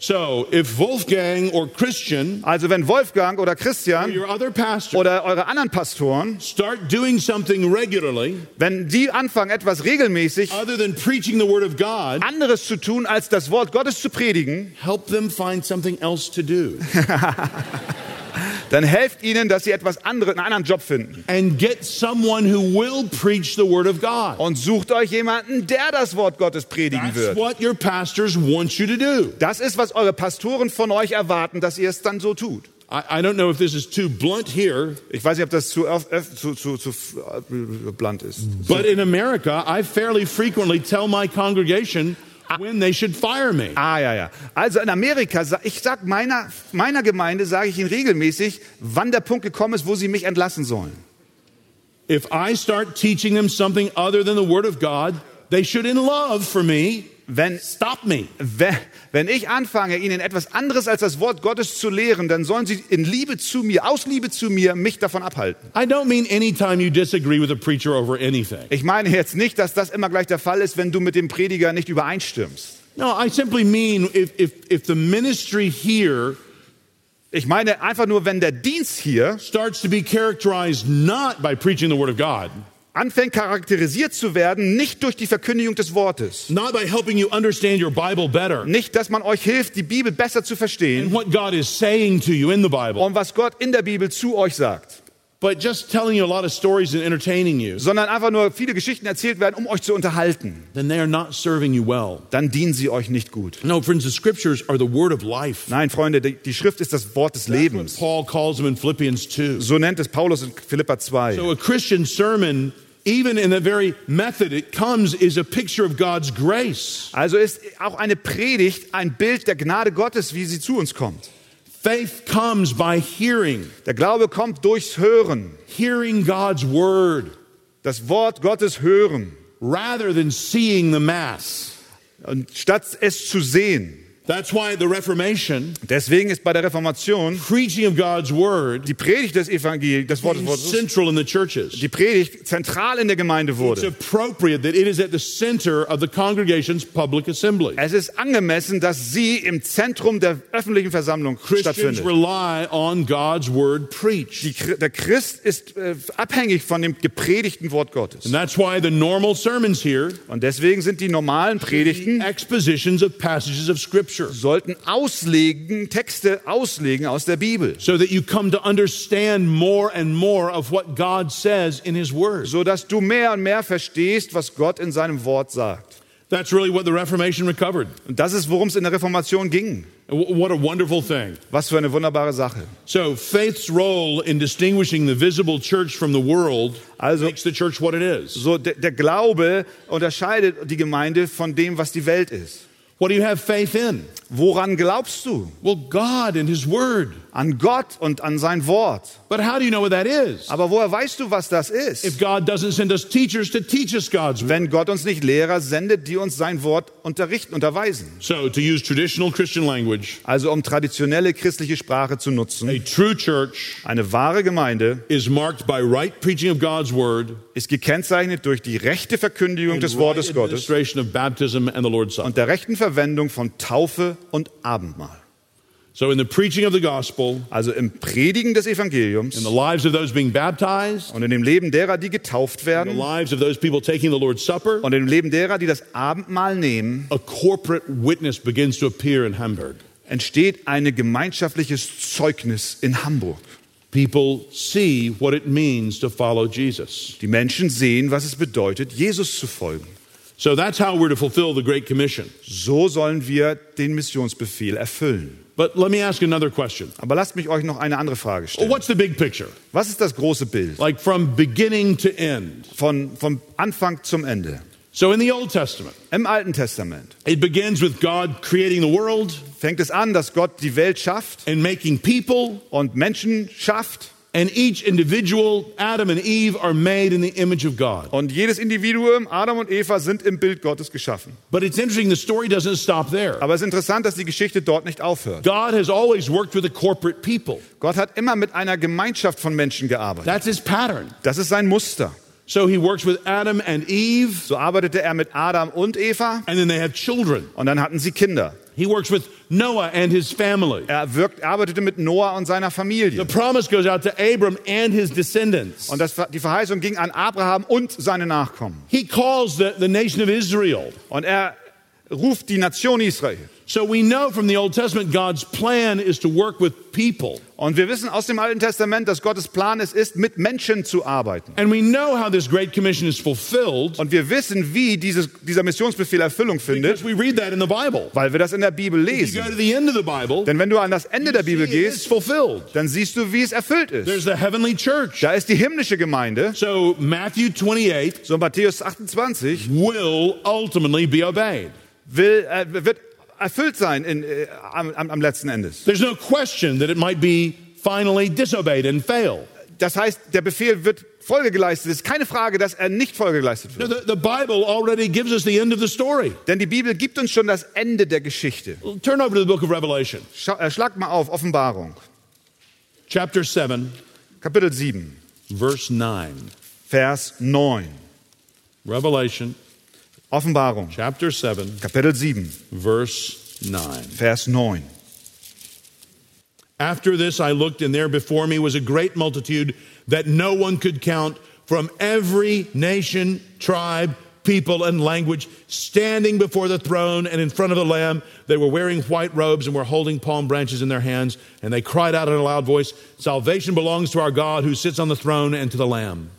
So if Wolfgang or Christian Also wenn Wolfgang oder or Christian your other pastor oder eure anderen Pastoren, start doing something regularly wenn die anfangen, etwas regelmäßig other than preaching the word of God, anderes zu tun, als das Wort Gottes zu predigen, help them find something else to do dann helft ihnen, dass sie etwas anderes, einen anderen Job finden. and get someone who will preach the word of God. Und sucht euch jemanden, der das Wort Gottes predigen That's wird. what your pastors want you to do. Das ist, was eure Pastoren von euch erwarten, dass ihr es dann so tut. I, I don't know if this is too blunt here, Ich weiß nicht, ob das zu, öff- zu, zu, zu äh, blunt ist. but in America, I fairly frequently tell my congregation when they should fire me. Ah, ja, ja. Also in Amerika, ich sag meiner, meiner Gemeinde, sage ich ihnen regelmäßig, wann der Punkt gekommen ist, wo sie mich entlassen sollen. If I start teaching them something other than the word of God, they should, in love for me, Wenn, stop me. wenn, wenn ich anfange, ihnen etwas anderes als das Wort Gottes zu lehren, dann sollen sie in Liebe zu mir, aus Liebe zu mir, mich davon abhalten. I don't mean anytime you disagree with a preacher over anything. Ich meine jetzt nicht, dass das immer gleich der Fall ist, wenn du mit dem Prediger nicht übereinstimmst. No, I simply mean if, if, if the ministry here Ich meine einfach nur, wenn der Dienst hier starts to be characterized not by preaching the word of God, anfängt charakterisiert zu werden, nicht durch die Verkündigung des Wortes. not by helping you understand your Bible better Nicht, dass man euch hilft, die Bibel besser zu and verstehen what God is saying to you in the Bible, und was Gott in der Bibel zu euch sagt, but just telling you a lot of stories and entertaining you, sondern einfach nur viele Geschichten erzählt werden, um euch zu unterhalten. then they are not serving you well. Dann dienen sie euch nicht gut. No, friends, the scriptures are the word of life. Nein, Freunde, die die Schrift ist das Wort des That's Lebens. Paul calls them in Philippians 2. So nennt es Paulus in Philippa 2. So a Christian sermon, even in the very method it comes, is a picture of God's grace. Also ist auch eine Predigt ein Bild der Gnade Gottes, wie sie zu uns kommt. Faith comes by hearing, Der Glaube kommt durchs Hören. hearing God's word, Das Wort Gottes hören. rather than seeing the Mass. Und statt es zu sehen. That's why the Reformation, Deswegen ist bei der Reformation preaching of God's word, die Predigt des Evangeliums, des Wortes Gottes, central in the churches. die Predigt zentral in der Gemeinde It's wurde. appropriate that it is at the center of the congregation's public assembly. Es ist angemessen, dass sie im Zentrum der öffentlichen Versammlung Christians stattfindet. rely on God's word preached. Die, Chri- der Christ ist äh, abhängig von dem gepredigten Wort Gottes. And that's why the normal sermons here, Und deswegen sind die normalen Predigten expositions of passages of Scripture, sollten auslegen, Texte auslegen aus der Bibel, so that you come to understand more and more of what God says in His Word. so dass du mehr und mehr verstehst, was Gott in seinem Wort sagt. That's really what the Reformation recovered. Und das ist, worum es in der Reformation ging. What a wonderful thing. Was für eine wunderbare Sache. So, faith's role in distinguishing the visible church from the world Also- makes the church what it is. So der, der Glaube unterscheidet die Gemeinde von dem, was die Welt ist. What do you have faith in? Woran glaubst du? Well, God and His Word. An Gott und an sein Wort. But how do you know what that is? Aber woher weißt du, was das If ist? God doesn't send us teachers to teach us God's Word. Wenn Gott uns nicht Lehrer sendet, die uns sein Wort unterrichten, unterweisen. So, to use traditional Christian language, Also um traditionelle christliche Sprache zu nutzen. a true church Eine wahre Gemeinde is marked by right preaching of God's Word ist gekennzeichnet durch die rechte Verkündigung des right Wortes Gottes administration of baptism and the Lord's Supper. und der rechten Verwendung von Taufe und Abendmahl. So, in the preaching of the gospel, Also im Predigen des Evangeliums in the lives of those being baptized, und in dem Leben derer, die getauft in the werden lives of those people taking the Lord's Supper, und in dem Leben derer, die das Abendmahl nehmen, a corporate witness begins to appear in Hamburg. entsteht ein gemeinschaftliches Zeugnis in Hamburg. People see what it means to follow Jesus. Die Menschen sehen, was es bedeutet, Jesus zu folgen. So that's how we're to fulfill the Great Commission. So sollen wir den Missionsbefehl erfüllen. But let me ask another question. Aber lasst mich euch noch eine andere Frage stellen. what's the big picture? Was ist das große Bild? Like from beginning to end. Von, vom Anfang zum Ende. So in the Old Testament, Im Alten Testament it begins with God creating the world fängt es an, dass Gott die Welt schafft and making people, und Menschen schafft. And each individual, Adam and Eve, are made in the image of God. Und jedes Individuum, Adam und Eva, sind im Bild Gottes geschaffen. But it's interesting, the story doesn't stop there. Aber es ist interessant, dass die Geschichte dort nicht aufhört. God has always worked with a corporate people. Gott hat immer mit einer Gemeinschaft von Menschen gearbeitet. That's his pattern. Das ist sein Muster. So he works with Adam and Eve, So arbeitete er mit Adam und Eva and then they have children. und dann hatten sie Kinder. He works with Noah and his family. Er wirkt, arbeitete mit Noah und seiner The Familie. promise goes out to Abram and his descendants. Und das, die Verheißung ging an Abraham und seine Nachkommen. He calls the, the nation of Israel. Und er ruft die Nation Israel. So we know from the Old Testament God's plan is to work with people. Und wir wissen aus dem Alten Testament, dass Gottes Plan es ist, mit Menschen zu arbeiten. And we know how this Great Commission is fulfilled Und wir wissen, wie dieses, dieser Missionsbefehl Erfüllung findet, because we read that in the Bible. weil wir das in der Bibel If you go lesen. to the end of the Bible, Denn wenn du an das Ende der Bibel gehst, fulfilled. dann siehst du, wie es erfüllt There's ist. the heavenly church. Da ist die himmlische Gemeinde. So Matthew 28 So Matthäus 28 will ultimately be obeyed. will, äh, wird erfüllt sein in, äh, am, am, letzten Endes. There's no question that it might be finally disobeyed and fail. Das heißt, der Befehl wird Folge geleistet. Es ist keine Frage, dass er nicht Folge geleistet No, wird. The, the Bible already gives us the end of the story. Denn die Bibel gibt uns schon das Ende der Geschichte. Turn over to the book of Revelation, Schau, äh, schlag mal auf, Offenbarung, chapter 7, Kapitel 7, verse 9. Vers 9. Revelation, Offenbarung, chapter 7, Kapitel 7, verse 9. Vers 9. After this, I looked, and there before me was a great multitude that no one could count from every nation, tribe, people, and language, standing before the throne and in front of the Lamb. They were wearing white robes and were holding palm branches in their hands, and they cried out in a loud voice Salvation belongs to our God who sits on the throne and to the Lamb.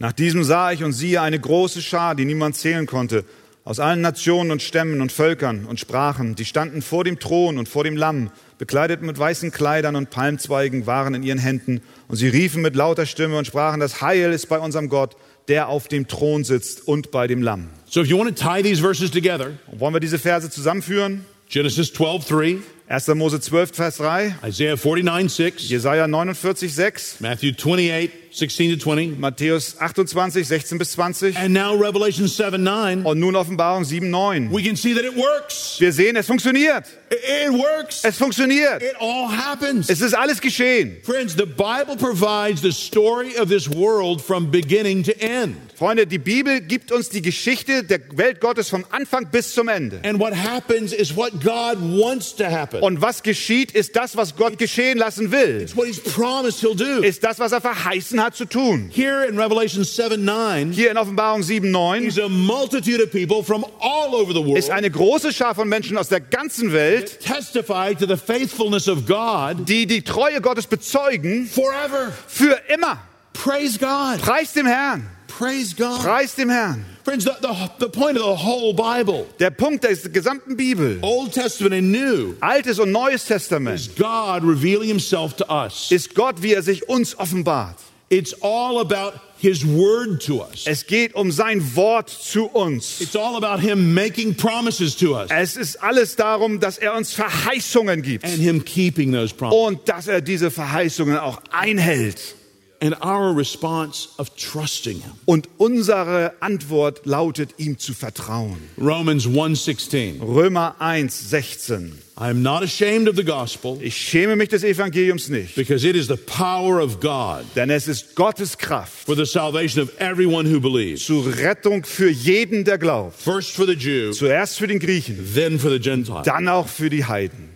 Nach diesem sah ich und siehe eine große Schar, die niemand zählen konnte, aus allen Nationen und Stämmen und Völkern und Sprachen. Die standen vor dem Thron und vor dem Lamm, bekleidet mit weißen Kleidern und Palmzweigen waren in ihren Händen. Und sie riefen mit lauter Stimme und sprachen, das Heil ist bei unserem Gott, der auf dem Thron sitzt und bei dem Lamm. So if you want to tie these verses together, Und wollen wir diese Verse zusammenführen? Genesis 12, 3, 1. Mose 12, Vers 3, Isaiah 49, 6, Jesaja 49, 6, Matthew 28, 16 to 20, Matthäus 28, 16 bis 20 and now Revelation 7, 9. und nun Offenbarung 7, 9. we can see that it works. Wir sehen, es funktioniert. It, it works. Es funktioniert. It all happens. Es ist alles geschehen. Friends, the Bible provides the story of this world from beginning to end. Freunde, die Bibel gibt uns die Geschichte der Welt Gottes vom Anfang bis zum Ende. And what happens is what God wants to happen. Und was geschieht, ist das, was Gott geschehen lassen will. It's what He's promised He'll do. Ist das, was er verheißen hat zu tun. Here in Revelation 7 9, Hier in Offenbarung 7, 9 He's a multitude of people from all over the world ist eine große Schar von Menschen aus der ganzen Welt, testify to the faithfulness of God die die Treue Gottes bezeugen forever. für immer. Praise God. Preis dem Herrn. Praise God. Preis dem Herrn. Friends, the, the, the point of the whole Bible, Der Punkt der gesamten Bibel, Old Testament and New, Altes und Neues is Testament, God revealing Himself to us. ist Gott, wie er sich uns offenbart. It's all about His Word to us. Es geht um sein Wort zu uns. It's all about Him making promises to us Es ist alles darum, dass er uns Verheißungen gibt and Him keeping those promises. und dass er diese Verheißungen auch einhält. And our response of trusting Him. Und unsere Antwort lautet, ihm zu vertrauen. Romans 1:16. Römer 1, 16. I am not ashamed of the gospel Ich schäme mich des Evangeliums nicht, because it is the power of God denn es ist Gottes Kraft for the salvation of everyone who believes. zur Rettung für jeden, der glaubt. First for the Jew, Zuerst für den Griechen, then for the Gentile. dann auch für die Heiden.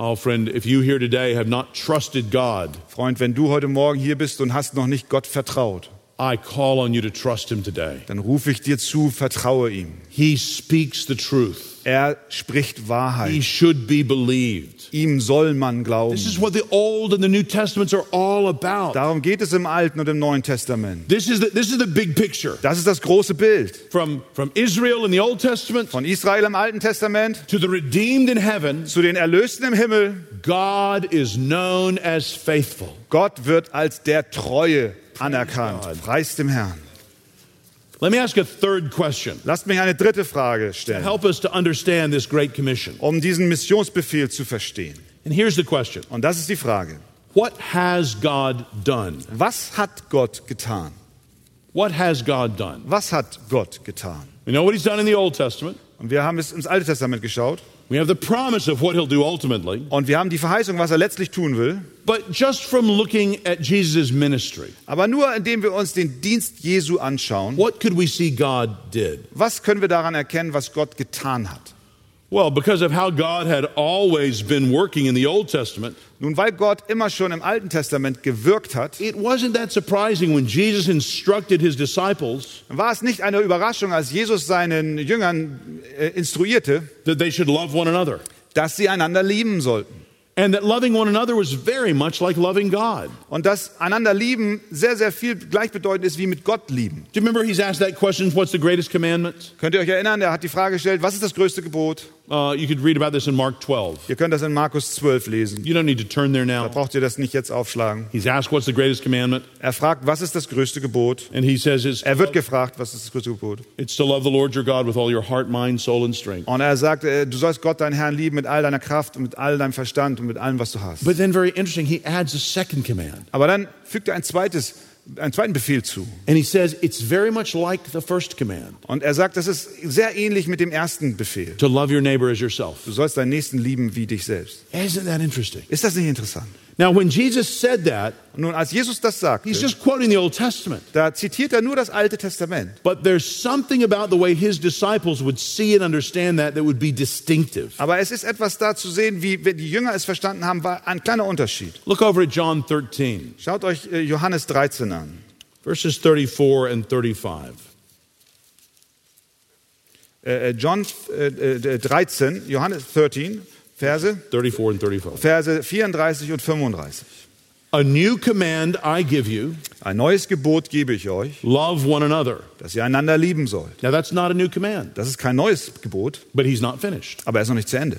Oh, friend, if you here today have not trusted God, Freund, wenn du heute Morgen hier bist und hast noch nicht Gott vertraut, I call on you to trust Him today. dann rufe ich dir zu, vertraue ihm. He speaks the truth. Er spricht He Wahrheit. should be believed. Ihm soll man glauben. This is what the Old and the New Testaments are all about. Darum geht es im Alten und im Neuen Testament. This is the, this is the big picture. Das ist das große Bild. From, from Israel in the Old Testament Von Israel im Alten Testament to the redeemed in heaven, zu den Erlösten im Himmel. God is known as faithful. Gott wird als der Treue anerkannt. Preis dem Herrn. Let me ask a third question. Lasst mich eine dritte Frage stellen, Help us to understand this great commission. um diesen Missionsbefehl zu verstehen. And here's the question Und das ist die Frage. What has God done? Was hat Gott getan? What has God done? Was hat Gott getan? We know what He's done in the Old Testament. Und wir haben es ins Alte Testament geschaut. We have the promise of what He'll do ultimately. Und wir haben die Verheißung, was er letztlich tun will. But just from looking at Jesus' ministry, Aber nur indem wir uns den Dienst Jesu anschauen, what could we see God did? was können wir daran erkennen, was Gott getan hat? Well, because of how God had always been working in the Old Testament, Nun, weil Gott immer schon im Alten Testament gewirkt hat, it wasn't that surprising when Jesus instructed his disciples war es nicht eine Überraschung, als Jesus seinen Jüngern äh, instruierte, that they should love one another. dass sie einander lieben sollten. And that loving one another was very much like loving God. Und dass einander lieben sehr, sehr viel gleichbedeutend ist wie mit Gott lieben. Do you remember he's asked that question, what's the greatest commandment? Könnt ihr euch erinnern, er hat die Frage gestellt, was ist das größte Gebot? Uh, you could read about this in Mark 12. Ihr könnt das in Markus 12 lesen. You don't need to turn there Da now. braucht ihr das nicht jetzt aufschlagen. He's asked, what's the greatest commandment? Er fragt, was ist das größte Gebot? And he says, it's, Er wird gefragt, was ist das größte Gebot? it's to love the Lord your God with all your heart, mind, soul, and strength. Und er sagt, äh, du sollst Gott, deinen Herrn, lieben mit all deiner Kraft und mit all deinem Verstand und mit allem, was du hast. But then, very interesting, he adds a second command. Aber dann fügt er ein zweites, einen zweiten Befehl zu. And he says, it's very much like the first command Und er sagt, das ist sehr ähnlich mit dem ersten Befehl. to love your neighbor as yourself. Du sollst deinen Nächsten lieben wie dich selbst. Isn't that interesting? Ist das nicht interessant? Now, when Jesus said that, nun, als Jesus das sagte, he's just quoting the Old Testament. da zitiert er nur das Alte Testament. But there's something about the way his disciples would see and understand that that would be distinctive. Aber es ist etwas da zu sehen, wie wenn die Jünger es verstanden haben, war ein kleiner Unterschied. Look over at John 13, Schaut euch äh, Johannes 13 an. verses 34 and 35. Äh, äh, John äh, äh, 13, Johannes 13, Verse, 34 and 35. Verse 34 und 35. A new command I give you Ein neues Gebot gebe ich euch, love one another. dass ihr einander lieben sollt. Now, that's not a new command, Das ist kein neues Gebot, but he's not finished. aber er ist noch nicht zu Ende.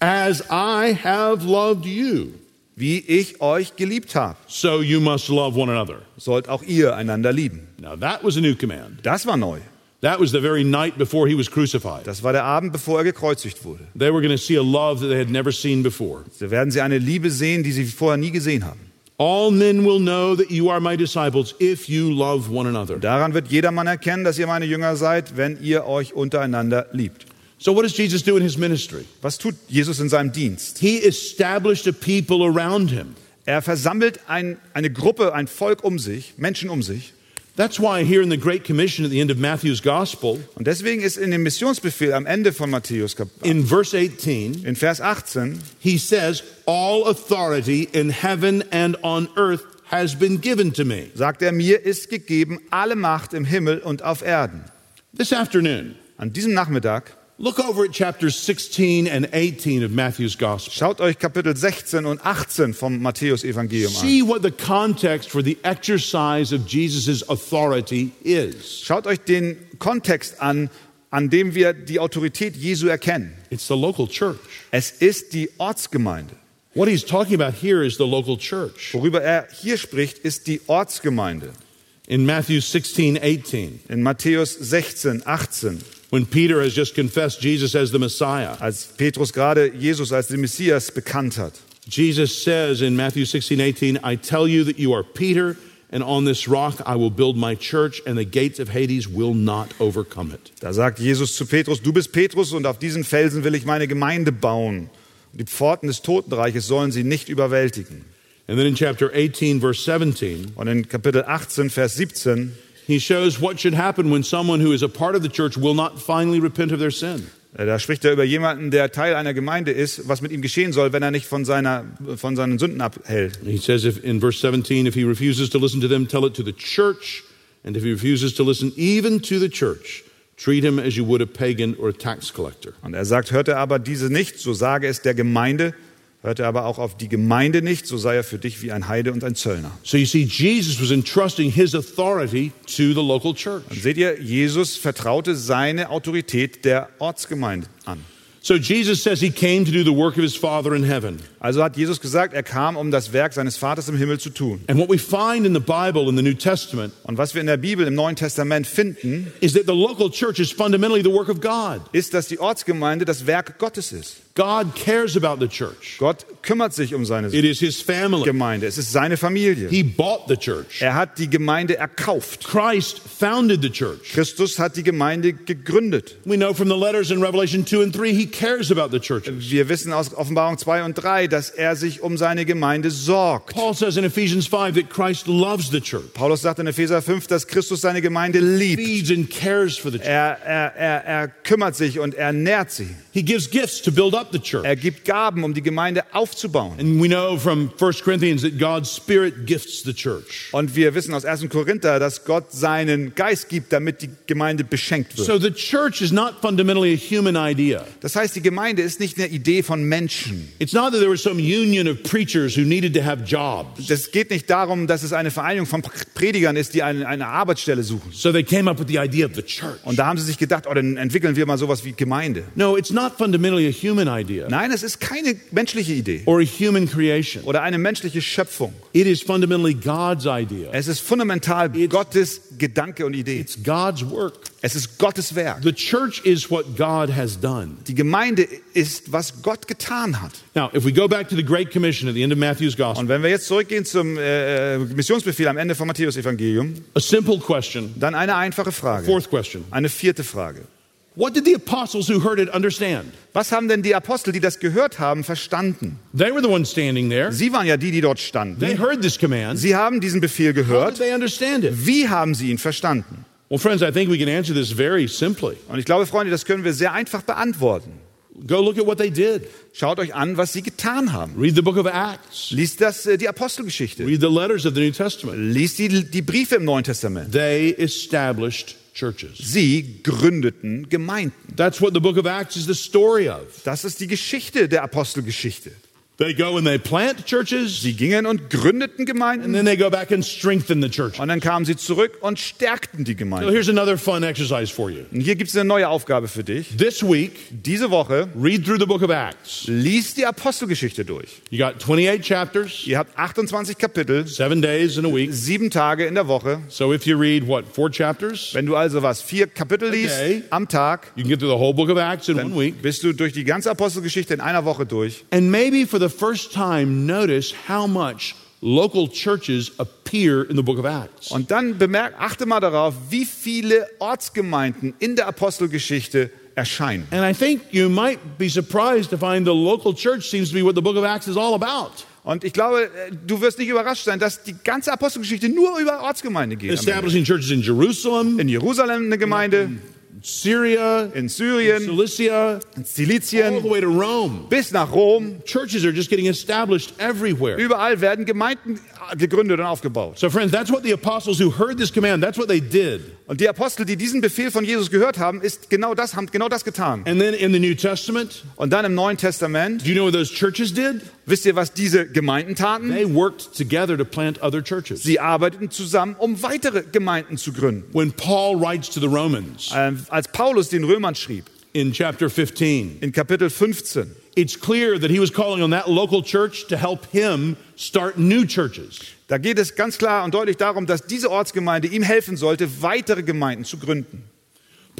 As I have loved you, Wie ich euch geliebt habe, so you must love one another. sollt auch ihr einander lieben. Now, that was a new command. Das war neu. That was the very night before he was crucified. Das war der Abend, bevor er gekreuzigt wurde. They were going to see a love that they had never seen before. Da werden sie eine Liebe sehen, die sie vorher nie gesehen haben. All men will know that you are my disciples if you love one another. Daran wird jedermann erkennen, dass ihr meine Jünger seid, wenn ihr euch untereinander liebt. So, what does Jesus do in his ministry? Was tut Jesus in seinem Dienst? He established a people around him. Er versammelt ein, eine Gruppe, ein Volk um sich, Menschen um sich. That's why here in the Great Commission at the end of Matthew's Gospel, Und deswegen ist in dem Missionsbefehl am Ende von Matthäus in verse 18, in Vers 18, he says, All authority in heaven and on earth has been given to me. sagt er, mir ist gegeben alle Macht im Himmel und auf Erden. This afternoon, An diesem Nachmittag look over at chapters 16 and 18 of Matthew's Gospel. schaut euch Kapitel 16 und 18 vom Matthäus-Evangelium an. See what the context for the exercise of Jesus' authority is. Schaut euch den Kontext an, an dem wir die Autorität Jesu erkennen. It's the local church. Es ist die Ortsgemeinde. What he's talking about here is the local church. Worüber er hier spricht, ist die Ortsgemeinde. In Matthew 16, 18, In Matthäus 16, 18, when Peter has just confessed Jesus as the Messiah, als Petrus gerade Jesus als den Messias bekannt hat. Jesus says in Matthew 16, 18, I tell you that you are Peter, and on this rock I will build my church, and the gates of Hades will not overcome it. Da sagt Jesus zu Petrus, du bist Petrus und auf diesen Felsen will ich meine Gemeinde bauen. Die Pforten des Totenreiches sollen sie nicht überwältigen. And then in chapter 18, verse 17, Und in Kapitel 18, Vers 17, he shows what should happen when someone who is a part of the church will not finally repent of their sin. äh, da spricht er über jemanden, der Teil einer Gemeinde ist, was mit ihm geschehen soll, wenn er nicht von, seiner, von seinen Sünden abhält. He says if, in verse 17, if he refuses to listen to them, tell it to the church. And if he refuses to listen even to the church, treat him as you would a pagan or a tax collector. Und er sagt, hört er aber diese nicht, so sage es der Gemeinde. Hört er aber auch auf die Gemeinde nicht, so sei er für dich wie ein Heide und ein Zöllner. So you see, Jesus was entrusting his authority to the local church. Und seht ihr, Jesus vertraute seine Autorität der Ortsgemeinde an. So Jesus says he came to do the work of his Father in heaven. Also hat Jesus gesagt, er kam, um das Werk seines Vaters im Himmel zu tun. And what we find in the Bible, in the New Testament, Und was wir in der Bibel im Neuen Testament finden, is that the local church is fundamentally the work of God. ist, dass die Ortsgemeinde das Werk Gottes ist. God cares about the church. Gott kümmert sich um seine It is his family. Gemeinde. Es ist seine Familie. He bought the church. Er hat die Gemeinde erkauft. Christ founded the church. Christus hat die Gemeinde gegründet. We know from the letters in Revelation 2 and 3 he cares about the churches. Wir wissen aus Offenbarung 2 und 3, dass er sich um seine Gemeinde sorgt. Paul says in Ephesians 5 that Christ loves the church. Paulus sagt in Epheser 5, dass Christus seine Gemeinde liebt. Feeds and cares for the church. Er, er, er, er kümmert sich und er nährt sie. He gives gifts to build up church. Er gibt Gaben, um die Gemeinde aufzubauen. And we know from 1 Corinthians that God's Spirit gifts the church. Und wir wissen aus 1. Korinther, dass Gott seinen Geist gibt, damit die Gemeinde beschenkt wird. So the church is not fundamentally a human idea. Das heißt, die Gemeinde ist nicht eine Idee von Menschen. It's not that there was some union of preachers who needed to have jobs. Es geht nicht darum, dass es eine Vereinigung von Predigern ist, die eine, eine Arbeitsstelle suchen. So they came up with the idea of the church. Und da haben sie sich gedacht, oh, dann entwickeln wir mal sowas wie Gemeinde. No, it's not fundamentally a human idea Nein, es ist keine menschliche Idee or a human creation. oder eine menschliche Schöpfung. It is fundamentally God's idea. Es ist fundamental Gottes Gedanke und Idee. It's God's work. Es ist Gottes Werk. The church is what God has done. Die Gemeinde ist, was Gott getan hat. Now, if we go back to the Great Commission at the end of Matthew's Gospel, Und wenn wir jetzt zurückgehen zum äh, Missionsbefehl am Ende vom Matthäus-Evangelium, a simple question, dann eine einfache Frage. fourth question. Eine vierte Frage. What did the apostles who heard it understand? Was haben denn die Apostel, die das gehört haben, verstanden? They were the ones standing there. Sie waren ja die, die dort They standen. heard this command. Sie haben diesen Befehl How did gehört. they understand it? Wie haben sie ihn verstanden? Well, friends, I think we can answer this very simply. Und ich glaube, Freunde, das können wir sehr einfach beantworten. Go look at what they did. Schaut euch an, was sie getan haben. Read the book of Acts. Liest das, äh, die Apostelgeschichte. Read the letters of the New Testament. Liest die, die Briefe im Neuen Testament. They established churches. Sie gründeten Gemeinden. That's what the book of Acts is the story of. Das ist die Geschichte der Apostelgeschichte. They go and they plant churches, Sie gingen und gründeten and Gemeinden then they go back and strengthen the church. und dann kamen sie zurück und stärkten die So Gemeinden. here's another fun exercise for you. Und hier gibt es eine neue Aufgabe für dich. This week, Diese Woche read through the book of Acts. liest die Apostelgeschichte durch. You got 28 chapters, Ihr habt 28 Kapitel, seven days in a week. sieben Tage in der Woche. So if you read, what, four chapters, Wenn du also was, vier Kapitel liest Okay. am Tag, you can get through the whole book of Acts in one week. bist du durch die ganze Apostelgeschichte in einer Woche durch. And maybe for the first time, notice how much local churches appear in the book of Acts. Und dann bemerk, achte mal darauf, wie viele Ortsgemeinden in der Apostelgeschichte erscheinen. And I think you might be surprised to find the local church seems to be what the book of Acts is all about. Und ich glaube, äh, du wirst nicht überrascht sein, dass die ganze Apostelgeschichte nur über Ortsgemeinde geht. Establishing churches in Jerusalem, In Jerusalem eine Gemeinde, Syria, in Syrien, Cilicia, in all the way to Rome. bis nach Rom. Churches are just getting established everywhere. Überall werden Gemeinden gegründet und aufgebaut. So, friends, that's what the apostles who heard this command, that's what they did. Und die Apostel, die diesen Befehl von Jesus gehört haben, ist genau das, haben genau das getan. And then in the New Testament, Und dann im Neuen Testament, do you know what those churches did? wisst ihr, was diese Gemeinden taten? They worked together to plant other churches. Sie arbeiteten zusammen, um weitere Gemeinden zu gründen. When Paul writes to the Romans Ähm, als Paulus den Römern schrieb, in chapter 15, in Kapitel 15, it's clear that he was calling on that local church to help him start new churches. da geht es ganz klar und deutlich darum, dass diese Ortsgemeinde ihm helfen sollte, weitere Gemeinden zu gründen.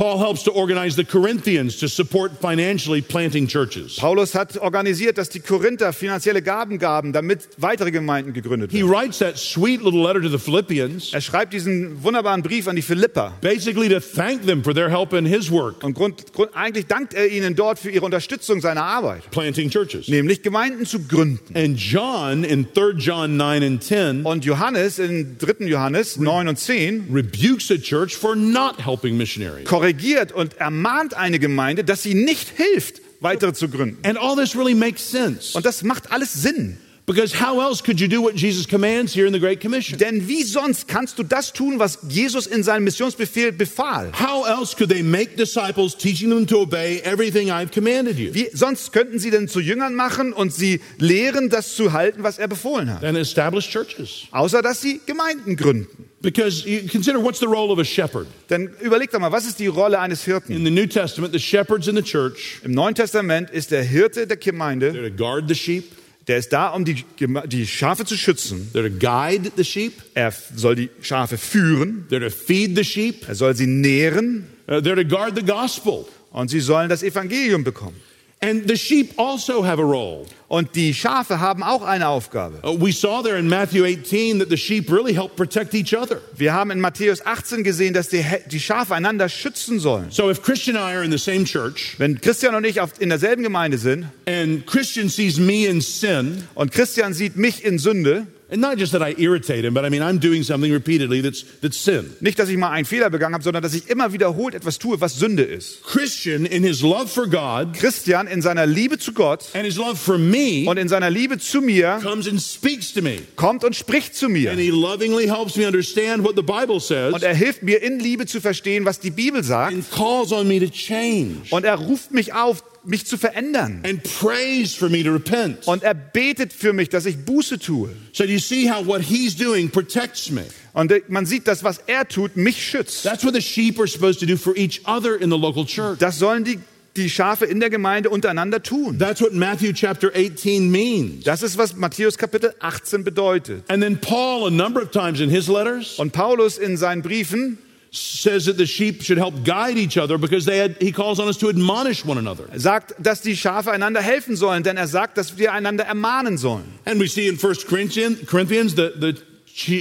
Paul helps to organize the Corinthians to support financially planting churches. Paulus hat organisiert, dass die Korinther finanzielle Gaben gaben, damit weitere Gemeinden gegründet He werden. writes that sweet little letter to the Philippians, Er schreibt diesen wunderbaren Brief an die Philipper. basically to thank them for their help in his work, Und Grund, Grund, eigentlich dankt er ihnen dort für ihre Unterstützung seiner Arbeit, planting churches. nämlich Gemeinden zu gründen. And John in 3 John 9 and 10 Und Johannes in 3. Johannes 9 und 10 rebukes a church for not helping missionaries. Korrigiert und ermahnt eine Gemeinde, dass sie nicht hilft, weitere zu gründen. And all this really makes sense. Und das macht alles Sinn. Because how else could you do what Jesus commands here in the Great Commission? Denn wie sonst kannst du das tun, was Jesus in seinem Missionsbefehl befahl? How else could they make disciples, teaching them to obey everything I've commanded you? Wie sonst könnten sie denn zu Jüngern machen und sie lehren, das zu halten, was er befohlen hat? And establish churches. Außer dass sie Gemeinden gründen. Because you consider what's the role of a shepherd? Denn überleg doch mal, was ist die Rolle eines Hirten? In the New Testament, the shepherds in the church, Im Neuen Testament ist der Hirte der Gemeinde, they're to guard the sheep, der ist da, um die, die Schafe zu schützen. they're to guide the sheep, Er soll die Schafe führen, they're to feed the sheep, er soll sie nähren uh, they're to guard the gospel. und sie sollen das Evangelium bekommen. And the sheep also have a role. Und die Schafe haben auch eine Aufgabe. Uh, we saw there in Matthew 18 that the sheep really help protect each other. Wir haben in Matthäus 18 gesehen, dass die, die Schafe einander schützen sollen. So if Christian and I are in the same church Wenn Christian und ich auf, in derselben Gemeinde sind and Christian sees me in sin, und Christian sieht mich in Sünde, and not just that I irritate him, but I mean I'm doing something repeatedly that's that's sin. nicht, dass ich mal einen Fehler begangen habe, sondern dass ich immer wiederholt etwas tue, was Sünde ist. Christian in his love for God Christian in seiner Liebe zu Gott and his love for me und in seiner Liebe zu mir comes and speaks to me. kommt und spricht zu mir. And he lovingly helps me understand what the Bible says Und er hilft mir in Liebe zu verstehen, was die Bibel sagt. and calls on me to change Und er ruft mich auf, mich zu verändern. and prays for me to repent. Und er betet für mich, dass ich Buße tue. So you see how what he's doing protects me? Und äh, man sieht, dass was er tut, mich schützt. That's what the sheep are supposed to do for each other in the local church. Das sollen die, die Schafe in der Gemeinde untereinander tun. That's what Matthew chapter 18 means. Das ist, was Matthäus Kapitel 18 bedeutet. And then Paul, a number of times in his letters, Und Paulus in seinen Briefen says that the sheep should help guide each other because they had, he calls on us to admonish one another. sagt, dass die Schafe einander helfen sollen, denn er sagt, dass wir einander ermahnen sollen. And we see in 1 Corinthians, Corinthians the, the,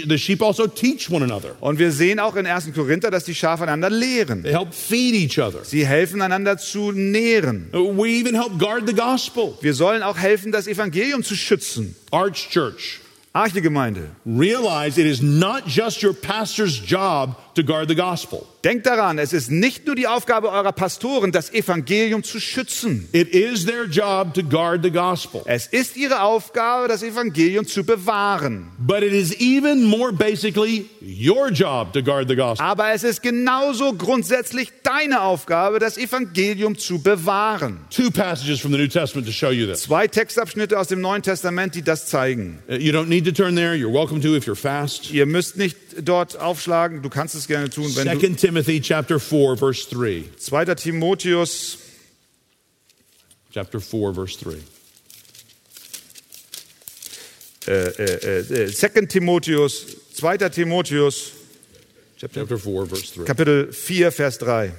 the sheep also teach one another. Und wir sehen auch in 1. Korinther, dass die Schafe einander lehren. They help feed each other. Sie helfen einander zu nähren. We even help guard the gospel. Wir sollen auch helfen, das Evangelium zu schützen. Arch Church. Archegemeinde. Realize it is not just your pastor's job to guard the gospel. Denkt daran, es ist nicht nur die Aufgabe eurer Pastoren, das Evangelium zu schützen. It is their job to guard the gospel. Es ist ihre Aufgabe, das Evangelium zu bewahren. But it is even more basically your job to guard the gospel. Aber es ist genauso grundsätzlich deine Aufgabe, das Evangelium zu bewahren. Two passages from the New Testament to show you this. Zwei Textabschnitte aus dem Neuen Testament, die das zeigen. You don't need to turn there. You're welcome to if you're fast. Ihr müsst nicht dort aufschlagen, du kannst es gerne tun, wenn du 2 Timothy chapter 4 verse 3. 2. Timotheus Chapter 4 verse 3. äh, äh, äh, 2. Timotheus 2. Timotheus Chapter 4 verse 3. Kapitel 4 Vers 3.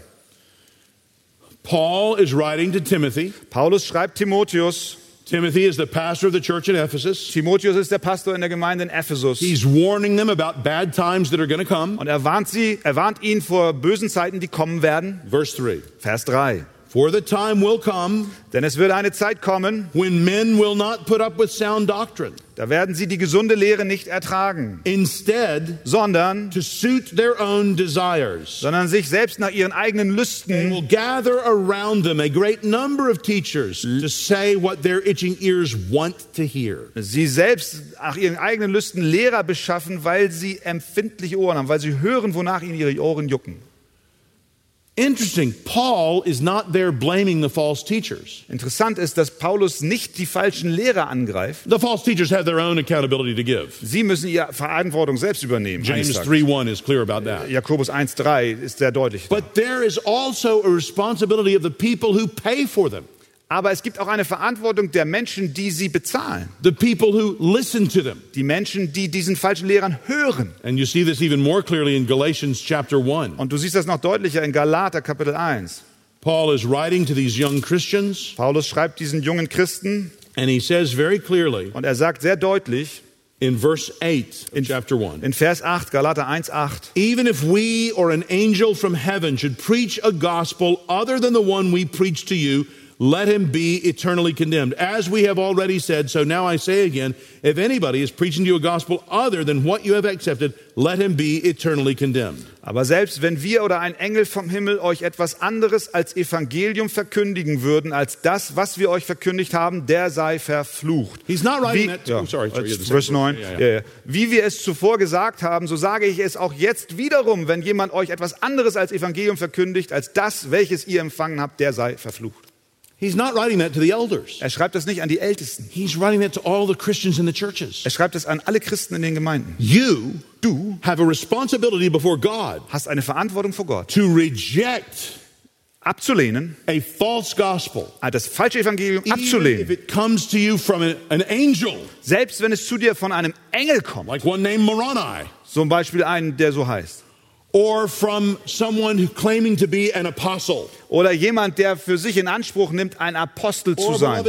Paul is writing to Timothy. Paulus schreibt Timotheus, Timothy is the pastor of the church in Ephesus. Timotheus ist der Pastor in der Gemeinde in Ephesus He's warning them about bad times that are going to come. und er warnt sie, er warnt ihn vor bösen Zeiten, die kommen werden. Verse 3. Vers 3. For the time will come Denn es wird eine Zeit kommen, when men will not put up with sound doctrine. Da werden sie die gesunde Lehre nicht ertragen, Instead, sondern to suit their own desires. sondern sich selbst nach ihren eigenen Lüsten will gather around them a great number of teachers to say what their itching ears want to hear. sie selbst nach ihren eigenen Lüsten Lehrer beschaffen, weil sie empfindliche Ohren haben, weil sie hören, wonach ihnen ihre Ohren jucken. Interesting. Paul is not there blaming the false teachers. Interessant ist, dass Paulus nicht die falschen Lehrer angreift. The false teachers have their own accountability to give. Sie müssen ihre Verantwortung selbst übernehmen. James eines Tages. 3 1 is clear about that. Äh, Jakobus 1,3 ist sehr deutlich. But there is also a responsibility of the people who pay for them, Aber es gibt auch eine Verantwortung der Menschen, die sie bezahlen. the people who listen to them. Die Menschen, die diesen falschen Lehrern hören. And you see this even more clearly in Galatians chapter 1. Und du siehst das noch deutlicher in Galater Kapitel 1. Paul is writing to these young Christians, Paulus schreibt diesen jungen Christen and he says very clearly und er sagt sehr deutlich in verse 8 of chapter 1 in Vers 8, Galater 1, 8. Even if we or an angel from heaven should preach a gospel other than the one we preach to you, let him be eternally condemned. As we have already said, so now I say again, if anybody is preaching to you a gospel other than what you have accepted, let him be eternally condemned. Aber selbst wenn wir oder ein Engel vom Himmel euch etwas anderes als Evangelium verkündigen würden, als das, was wir euch verkündigt haben, der sei verflucht. He's not writing Wie, that. ja, oh, sorry, sorry. yeah, Vers second 9. verse. Yeah, yeah. ja. Wie wir es zuvor gesagt haben, so sage ich es auch jetzt wiederum, wenn jemand euch etwas anderes als Evangelium verkündigt, als das, welches ihr empfangen habt, der sei verflucht. He's not writing that to the elders. Er schreibt das nicht an die Ältesten. He's writing that to all the Christians in the churches. Er schreibt es an alle Christen in den Gemeinden. You Du have a responsibility before God hast eine Verantwortung vor Gott, to reject abzulehnen, a false gospel. das falsche Evangelium Even if abzulehnen. it comes to you from an angel, Selbst wenn es zu dir von einem Engel kommt, like one named Moroni, zum Beispiel einen, der so heißt. Or from someone claiming to be an apostle Oder jemand, der für sich in Anspruch nimmt, ein Apostel zu sein.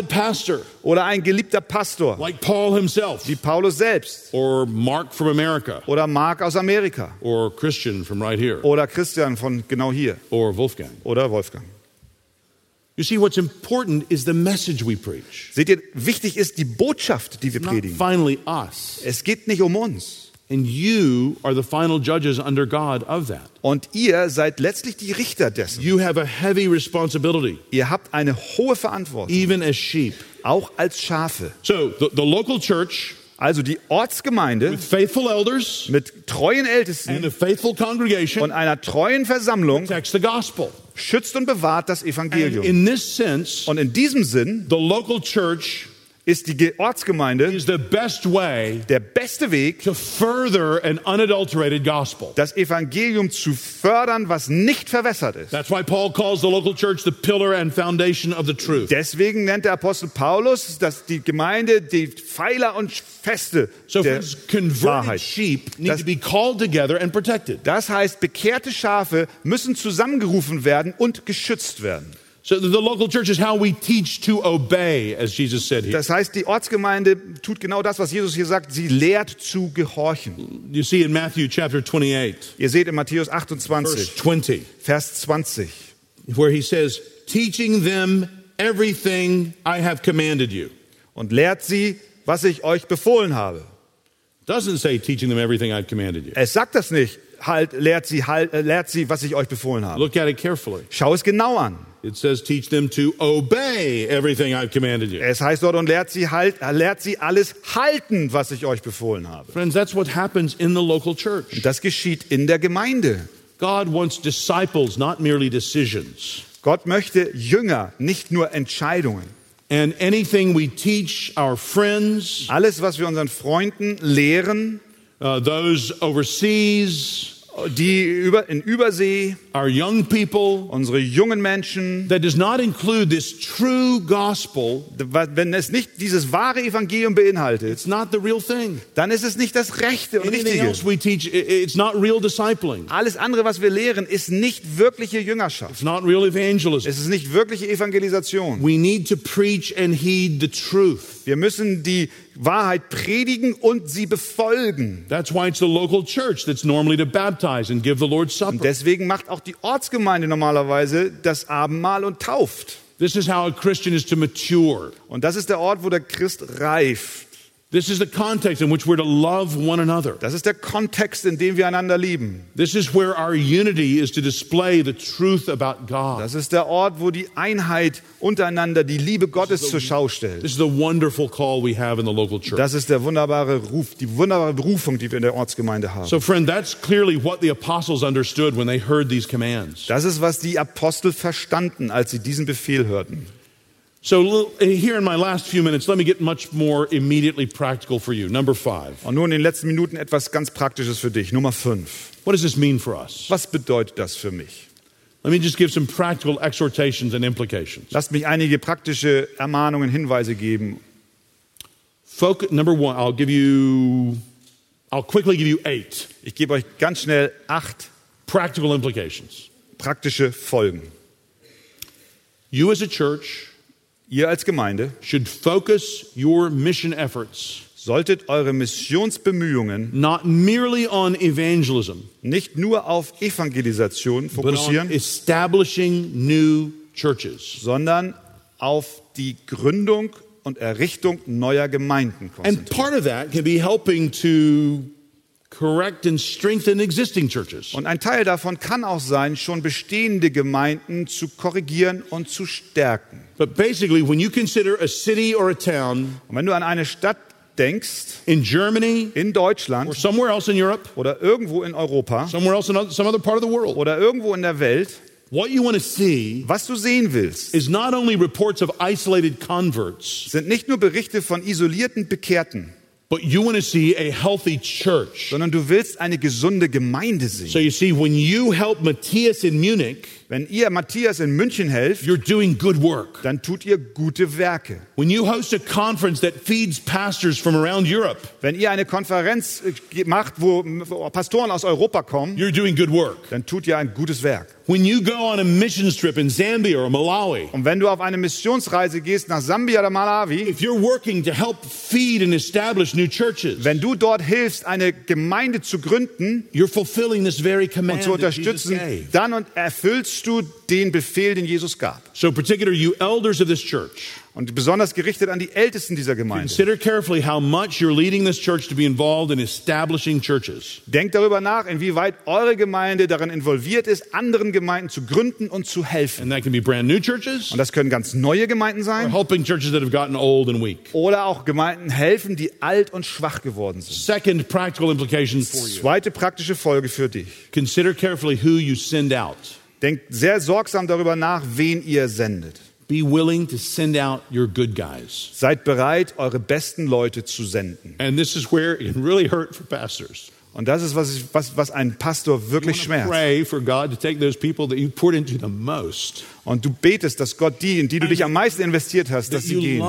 Oder ein geliebter Pastor, like Paul himself wie Paulus selbst. or Mark from America Oder Mark aus Amerika. or Christian from right here Oder Christian von genau hier. or Wolfgang. Oder Wolfgang. You see, what's important is the message we preach. Seht ihr, wichtig ist die Botschaft, die wir Not predigen. finally us. Es geht nicht um uns. And you are the final judges under God of that. Und ihr seid letztlich die Richter dessen. You have a heavy responsibility, Ihr habt eine hohe Verantwortung, even as sheep. auch als Schafe. So the, the local church Also die Ortsgemeinde with faithful elders mit treuen and Ältesten a faithful congregation und einer treuen Versammlung protects the gospel. schützt und bewahrt das Evangelium. in this sense, Und in diesem Sinn the local church ist die Ge- Ortsgemeinde is the best way der beste Weg, to further an unadulterated gospel. das Evangelium zu fördern, was nicht verwässert ist. That's why Paul calls the local church the pillar and foundation of the truth. Deswegen nennt der Apostel Paulus dass die Gemeinde die Pfeiler und Feste So der Wahrheit. sheep need Das- to be called together and protected. Das heißt, bekehrte Schafe müssen zusammengerufen werden und geschützt werden. So the local church is how we teach to obey, as Jesus said here. Das heißt, die Ortsgemeinde tut genau das, was Jesus hier sagt. Sie lehrt zu gehorchen. You see in Matthew chapter 28, Ihr seht in Matthäus verse 28, 20, Vers 20. where he says, teaching them everything I have commanded you. Und lehrt sie, was ich euch befohlen habe. Doesn't say teaching them everything I've commanded you. Es sagt das nicht. Halt, lehrt sie, halt, äh, lehrt sie, was ich euch befohlen habe. Look at it carefully. Schau es genau an. It says teach them to obey everything I've commanded you. Es heißt dort und lehrt sie, halt, lehrt sie alles halten, was ich euch befohlen habe. Friends, that's what happens in the local church. Das geschieht in der Gemeinde. God wants disciples, not merely decisions. Gott möchte Jünger, nicht nur Entscheidungen. And anything we teach our friends, Alles, was wir unseren Freunden lehren, uh, those overseas, die über, in Übersee, our young people, unsere jungen Menschen, that does not include this true gospel, wenn es nicht dieses wahre Evangelium beinhaltet, it's not the real thing. dann ist es nicht das Rechte und Anything Richtige. else we teach, it's not real discipling. Alles andere, was wir lehren, ist nicht wirkliche Jüngerschaft. It's not real evangelism. Es ist nicht wirkliche Evangelisation. We need to preach and heed the truth. Wir müssen die Wahrheit predigen und sie befolgen. That's why it's the local church that's normally to baptize and give the Lord's Supper. Deswegen macht auch die Ortsgemeinde normalerweise das Abendmahl und tauft. This is how a Christian is to mature. Und das ist der Ort, wo der Christ reift. This is the context in which we're to love one another. Das ist der Kontext, in dem wir einander lieben. This is where our unity is to display the truth about God. Das ist der Ort, wo die Einheit untereinander die Liebe Gottes zur Schau stellt. This is the wonderful call we have in the local church. Das ist der wunderbare Ruf, die wunderbare Berufung, die wir in der Ortsgemeinde haben. So, friend, that's clearly what the apostles understood when they heard these commands. Das ist, was die Apostel verstanden, als sie diesen Befehl hörten. So, eh, here in my last few minutes, let me get much more immediately practical for you. Number five. Und nun in den letzten Minuten etwas ganz Praktisches für dich. Nummer fünf. What does this mean for us? Was bedeutet das für mich? Let me just give some practical exhortations and implications. Lasst mich einige praktische Ermahnungen, Hinweise geben. Focus, number one, I'll give you, I'll quickly give you eight Ich gebe euch ganz schnell acht practical implications. praktische Folgen. You as a church Ihr als Gemeinde should focus your mission efforts solltet eure Missionsbemühungen not merely on evangelism, nicht nur auf Evangelisation fokussieren, establishing new churches. sondern auf die Gründung und Errichtung neuer Gemeinden And konzentrieren. part of that can be helping to correct and strengthen existing churches. Und ein Teil davon kann auch sein, schon bestehende Gemeinden zu korrigieren und zu stärken. But basically, when you consider a city or a town Und wenn du an eine Stadt denkst, in Germany in or Deutschland somewhere else in Europe, oder irgendwo in Europa somewhere else in some other part of the world, oder irgendwo in der Welt, what you want to see was du sehen willst, is not only reports of isolated converts, sind nicht nur Berichte von isolierten Bekehrten, but you want to see a healthy church. sondern du willst eine gesunde Gemeinde sehen. So you see, when you help Matthias in Munich, Wenn ihr Matthias in München helft, you're doing good work. dann tut ihr gute Werke. When you host a conference that feeds pastors from around Europe, Wenn ihr eine Konferenz äh, macht, wo Pastoren aus Europa kommen, you're doing good work. dann tut ihr ein gutes Werk. When you go on a mission trip in Zambia or Malawi, Und wenn du auf eine Missionsreise gehst nach Sambia oder Malawi, if you're working to help feed and establish new churches, wenn du dort hilfst, eine Gemeinde zu gründen you're fulfilling this very und command zu that Jesus unterstützen, dann und erfüllst du den Befehl, den Jesus gab. So, particular you elders of this church, Und besonders gerichtet an die Ältesten dieser Gemeinde. consider carefully how much you're leading this church to be involved in establishing churches. Denkt darüber nach, inwieweit eure Gemeinde darin involviert ist, anderen Gemeinden zu gründen und zu helfen. And that can be brand new churches Und das können ganz neue Gemeinden or sein helping churches that have gotten old and weak. oder auch Gemeinden helfen, die alt und schwach geworden sind. Second practical implication for you. Zweite praktische Folge für dich. Consider carefully who you send out. Denkt sehr sorgsam darüber nach, wen ihr sendet. Be willing to send out your good guys. Seid bereit, eure besten Leute zu senden. And this is where it can really hurt for pastors. Und das ist, was, was, was einen Pastor wirklich schmerzt. Und du betest, dass Gott die, in die du dich am meisten investiert hast, dass sie gehen.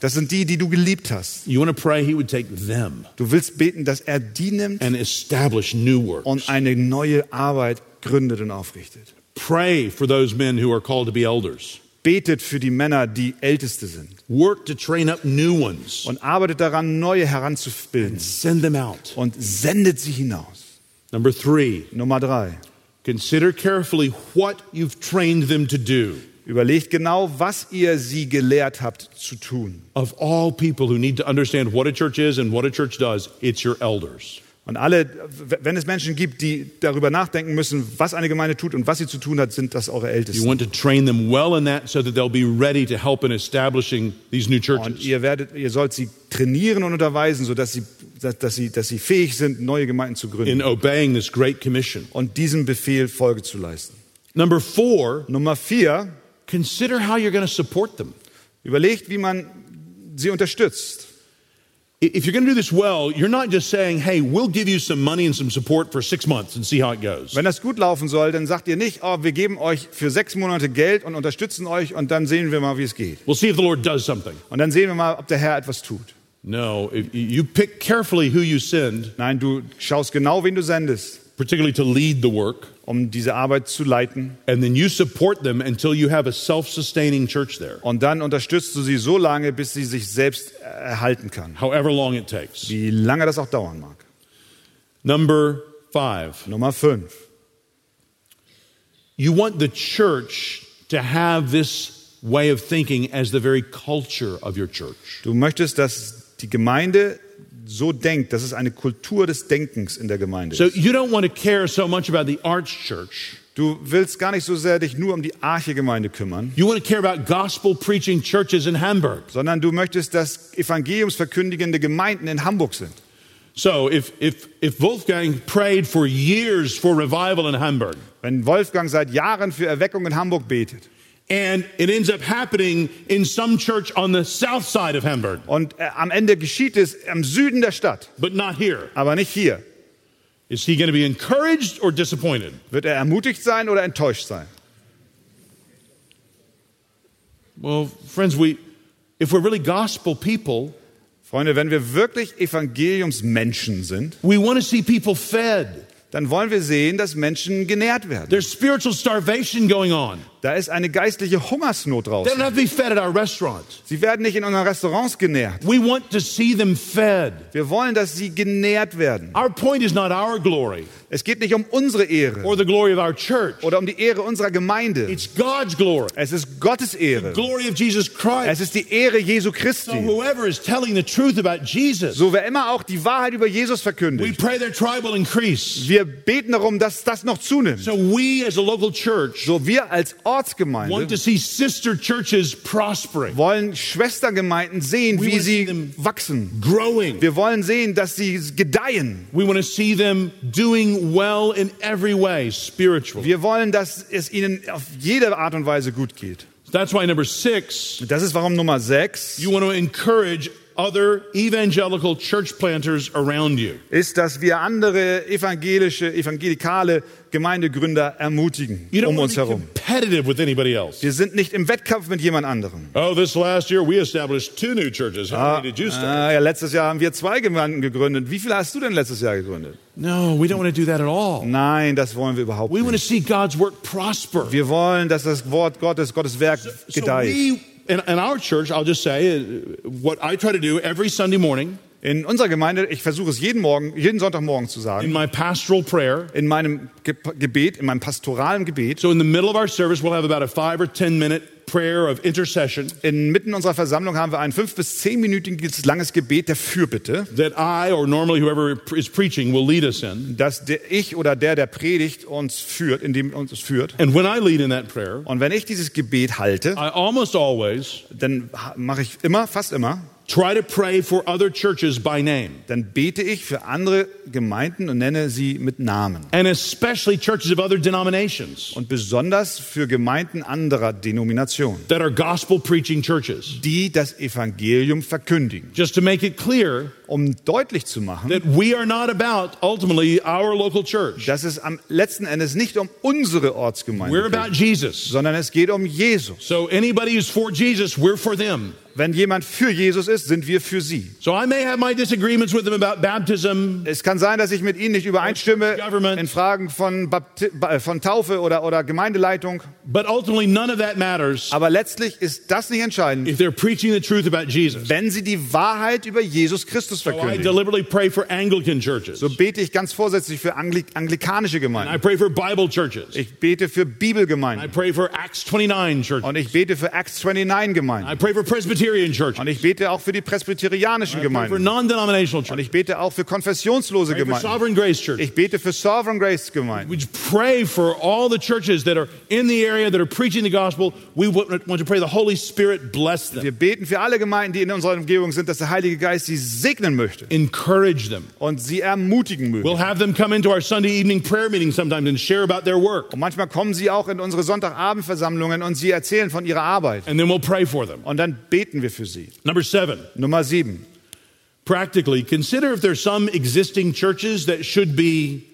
Das sind die, die du geliebt hast. You want to pray He would take them Du willst beten, dass er die nimmt and establish new works. und eine neue Arbeit gründet und aufrichtet. Pray for those men who are called to be elders. Betet für die Männer, die Älteste sind. Work to train up new ones. Und arbeitet daran, neue heranzubilden. Send them out. Und sendet sie hinaus. Number three, Nummer drei. consider carefully what you've trained them to do. Überlegt genau, was ihr sie gelehrt habt zu tun. Of all people who need to understand what a church is and what a church does, it's your elders. Und alle, wenn es Menschen gibt, die darüber nachdenken müssen, was eine Gemeinde tut und was sie zu tun hat, sind das eure You Ältesten. want to train them well in that so that they'll be ready to help in establishing these new Und churches. ihr werdet, ihr sollt sie trainieren und unterweisen, sodass sie, dass, dass sie, dass sie fähig sind, neue Gemeinden zu gründen in obeying this great commission. und diesem Befehl Folge zu leisten. Number four, Nummer vier, consider how you're going to support them. überlegt, wie man sie unterstützt. If you're going to do this well, you're not just saying, hey, we'll give you some money and some support for six months and see how it goes. Wenn das gut laufen soll, dann sagt ihr nicht, oh, wir geben euch für sechs Monate Geld und unterstützen euch und dann sehen wir mal, wie es geht. We'll see if the Lord does something. Und dann sehen wir mal, ob der Herr etwas tut. No, you pick carefully who you send, Nein, du schaust genau, wen du sendest, particularly to lead the work, um diese Arbeit zu leiten. and then you support them until you have a self sustaining church there, Und dann unterstützt du sie so lange, bis sie sich selbst erhalten kann. however long it takes. Wie lange das auch dauern mag. Number five, Nummer fünf. you want the church to have this way of thinking as the very culture of your church. Du möchtest, dass die Gemeinde so denkt, dass es eine Kultur des Denkens in der Gemeinde So ist. you don't want to care so much about the Arch Church. Du willst gar nicht so sehr dich nur um die Arche-Gemeinde kümmern, You want to care about gospel preaching churches in Hamburg. sondern du möchtest, dass evangeliumsverkündigende Gemeinden in Hamburg sind. So if, if, if Wolfgang prayed for years for revival in Hamburg, Wenn Wolfgang seit Jahren für Erweckung in Hamburg betet and it ends up happening in some church on the south side of Hamburg, und äh, am Ende geschieht es im Süden der Stadt, but not here, aber nicht hier, is he going to be encouraged or disappointed? wird er ermutigt sein oder enttäuscht sein? Well, friends, we, if we're really gospel people, Freunde, wenn wir wirklich Evangeliumsmenschen sind, we want to see people fed. dann wollen wir sehen, dass Menschen genährt werden. There's spiritual starvation going on. Da ist eine geistliche Hungersnot draußen. Sie werden nicht in unseren Restaurants genährt. We want to see them fed. Wir wollen, dass sie genährt werden. Our point is not our glory Es geht nicht um unsere Ehre or the glory of our church. oder um die Ehre unserer Gemeinde. It's God's glory, Es ist Gottes Ehre. glory of Jesus Es ist die Ehre Jesu So Christi. whoever is telling the truth about Jesus, So wer immer auch die Wahrheit über Jesus we verkündigt. pray their tribe will increase. Wir beten darum, dass das noch zunimmt. So we as a local church So wir als Ortsgemeinde to see sister churches prospering, wollen Schwestergemeinden sehen, wie sie wachsen. growing. Wir wollen sehen, dass sie gedeihen. We want to see them doing well in every way spiritually. Wir wollen, dass es ihnen auf jede Art und Weise gut geht. That's why number six, Das ist warum Nummer 6. you want to encourage other evangelical church planters around you. ist, dass wir andere evangelische, evangelikale Gemeindegründer ermutigen You don't um want uns to be herum. competitive with anybody else. Wir sind nicht im Wettkampf mit jemand anderem. Oh, this last year we established two new churches. How many did you start? Ah, ja, letztes Jahr haben wir zwei Gemeinden gegründet. Wie viele hast du denn letztes Jahr gegründet? No, we don't want to do that at all. Nein, das wollen wir überhaupt We want to nicht. see God's work prosper. Wir wollen, dass das Wort Gottes, Gottes Werk So gedeiht. we, in, in our church, I'll just say, what I try to do every Sunday morning In unserer Gemeinde, ich versuche es jeden Morgen, jeden Sonntagmorgen zu sagen. in my pastoral prayer. in meinem Ge Gebet, in meinem pastoralen Gebet, So in the middle of our service, we'll have about a five or ten minute prayer of intercession inmitten unserer Versammlung haben wir ein fünf bis zehnminütiges langes Gebet der Fürbitte, that I or normally whoever is preaching will lead us in. dass der, ich oder der, der predigt, uns führt, indem uns führt. And when I lead in that prayer, Und wenn ich dieses Gebet halte, I almost always dann mache ich immer, fast immer, try to pray for other churches by name. dann bete ich für andere Gemeinden und nenne sie mit Namen. And especially churches of other denominations Und besonders für Gemeinden anderer Denominationen, that are gospel preaching churches. die das Evangelium verkündigen. Just to make it clear Um deutlich zu machen, that we are not about ultimately our local church. dass es am letzten Endes nicht um unsere Ortsgemeinde We're geht, about Jesus. sondern es geht um Jesus. So anybody who's for Jesus, we're for them. Wenn jemand für Jesus ist, sind wir für sie. So I may have my disagreements with them about baptism, Es kann sein, dass ich mit ihnen nicht übereinstimme in Fragen von, Bapti äh, von Taufe oder, oder Gemeindeleitung, but ultimately none of that matters aber letztlich ist das nicht entscheidend, if they're preaching the truth about Jesus. wenn sie die Wahrheit über Jesus Christus verkündigen. deliberately pray for Anglican churches. So bete ich ganz vorsätzlich für Angli anglikanische Gemeinden. Ich bete für Bibelgemeinden. pray for Acts 29 churches. Und ich bete für Acts 29 Gemeinden. Und ich bete auch für die presbyterianischen Gemeinden. Und ich bete auch für konfessionslose Gemeinden. Sovereign Grace churches. Ich bete für Sovereign Grace Gemeinden. We pray for all the churches that are in the area that are preaching the gospel. We want want to pray the Holy Spirit bless them, Wir beten für alle Gemeinden, die in unserer Umgebung sind, dass der Heilige Geist sie segnen möchte encourage them. und sie ermutigen möge. We'll have them come into our Sunday evening prayer meeting sometimes and share about their work. Und manchmal kommen sie auch in unsere Sonntagabendversammlungen und sie erzählen von ihrer Arbeit. And then we'll pray for them. Und dann beten wir für sie. Number seven, Nummer sieben. practically, consider if there's some existing churches that should be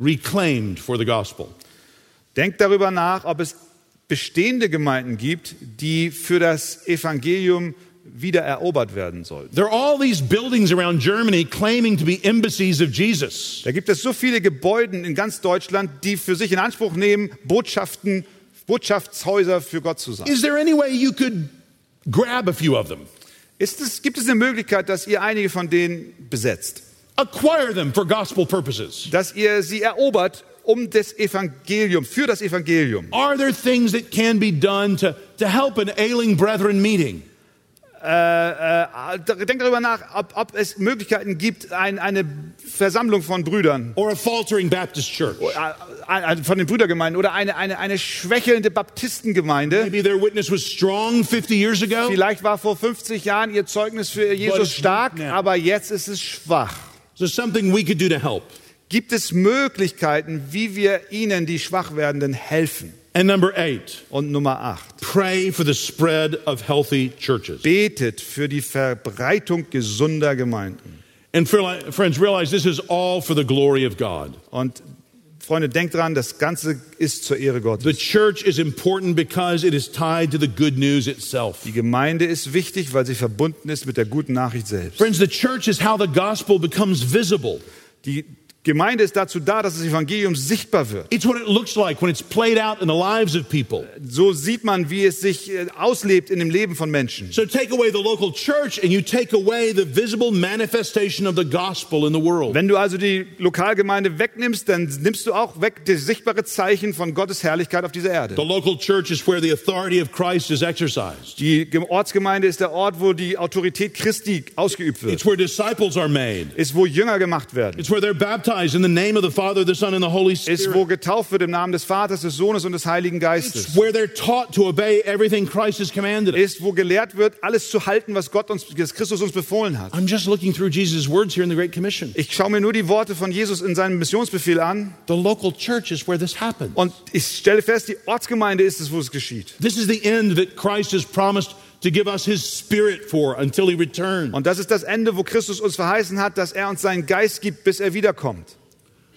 reclaimed for the gospel. Denkt darüber nach, ob es bestehende Gemeinden gibt, die für das Evangelium wieder erobert werden sollten. There are all these buildings around Germany claiming to be embassies of Jesus. Da gibt es so viele Gebäude in ganz Deutschland, die für sich in Anspruch nehmen, Botschaften, Botschaftshäuser für Gott zu sein. Is there any way you could grab a few of them, Ist es, gibt es eine Möglichkeit, dass ihr einige von denen besetzt? acquire them for gospel purposes? Dass ihr sie erobert um das Evangelium, für das Evangelium? Are there things that can be done to, to help an ailing brethren meeting? Äh, äh, denkt darüber nach, ob, ob es Möglichkeiten gibt, ein, eine Versammlung von Brüdern, Or a faltering Baptist church? äh, von den Brüdergemeinden oder eine, eine, eine schwächelnde Baptistengemeinde. Maybe their witness was strong 50 years ago. Vielleicht war vor 50 Jahren ihr Zeugnis für Jesus stark, aber jetzt ist es schwach. So something we could do to help. Gibt es Möglichkeiten, wie wir ihnen, die schwach werdenden, helfen? And number eight, Und Nummer 8. pray for the spread of healthy churches. Betet für die Verbreitung gesunder Gemeinden. And friends, realize this is all for the glory of God. Und Freunde, denkt dran, das Ganze ist zur Ehre The Gottes. church is important because it is tied to the good news itself. Die Gemeinde ist wichtig, weil sie verbunden ist mit der guten Nachricht selbst. Friends, the church is how the gospel becomes visible. Die Gemeinde ist dazu da, dass das Evangelium sichtbar wird. It's what it looks like when it's played out in the lives of people. So sieht man, wie es sich äh, auslebt in dem Leben von Menschen. So take away the local church and you take away the visible manifestation of the gospel in the world. Wenn du also die Lokalgemeinde wegnimmst, dann nimmst du auch weg das sichtbare Zeichen von Gottes Herrlichkeit auf dieser Erde. The local church is where the authority of Christ is exercised. Die Ge- Ortsgemeinde ist der Ort, wo die Autorität Christi ausgeübt wird. It's where disciples are made. Ist, wo Jünger gemacht werden. It's where they're baptized in the name of the Father, the Son, and the Holy Ist, Spirit. wo getauft wird im Namen des Vaters, des Sohnes und des Heiligen It's Geistes. where they're taught to obey everything Christ has commanded. Ist, wo gelehrt wird, alles zu halten, was Gott uns, was Christus uns befohlen hat. I'm just looking through Jesus' words here in the Great Commission. Ich schaue mir nur die Worte von Jesus in seinem Missionsbefehl an The local church is where this happens. und ich stelle fest, die Ortsgemeinde ist es, wo es geschieht. This is the end that Christ has promised to give us his spirit for until he returns. Und das ist das Ende, wo Christus uns verheißen hat, dass er uns seinen Geist gibt, bis er wiederkommt.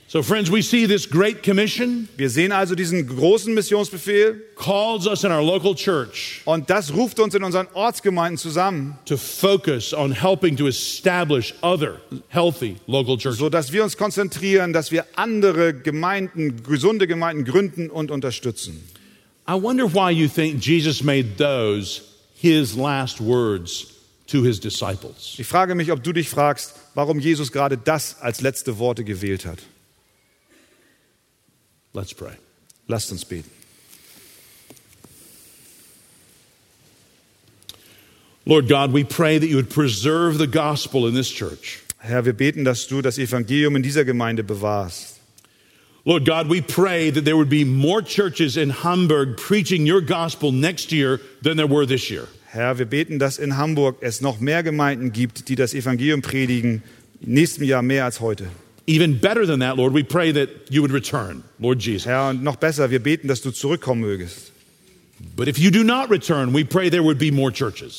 So, friends, we see this great commission Wir sehen also diesen großen Missionsbefehl calls us in our local church und das ruft uns in unseren Ortsgemeinden zusammen, to focus on helping to establish other healthy local churches. so dass wir uns konzentrieren, dass wir andere Gemeinden, gesunde Gemeinden gründen und unterstützen. I wonder why you think Jesus made those his last words to his disciples. Ich frage mich, ob du dich fragst, warum Jesus gerade das als letzte Worte gewählt hat. Let's pray. Lasst uns beten. Lord God, we pray that you would preserve the gospel in this church. Herr, wir beten, dass du das Evangelium in dieser Gemeinde bewahrst. Lord God, we pray that there would be more churches in Hamburg preaching your gospel next year than there were this year. Herr, wir beten, dass in Hamburg es noch mehr Gemeinden gibt, die das Evangelium predigen, im nächsten Jahr mehr als heute. Even better than that, Lord, we pray that you would return, Lord Jesus. Herr, und noch besser, wir beten, dass du zurückkommen mögest.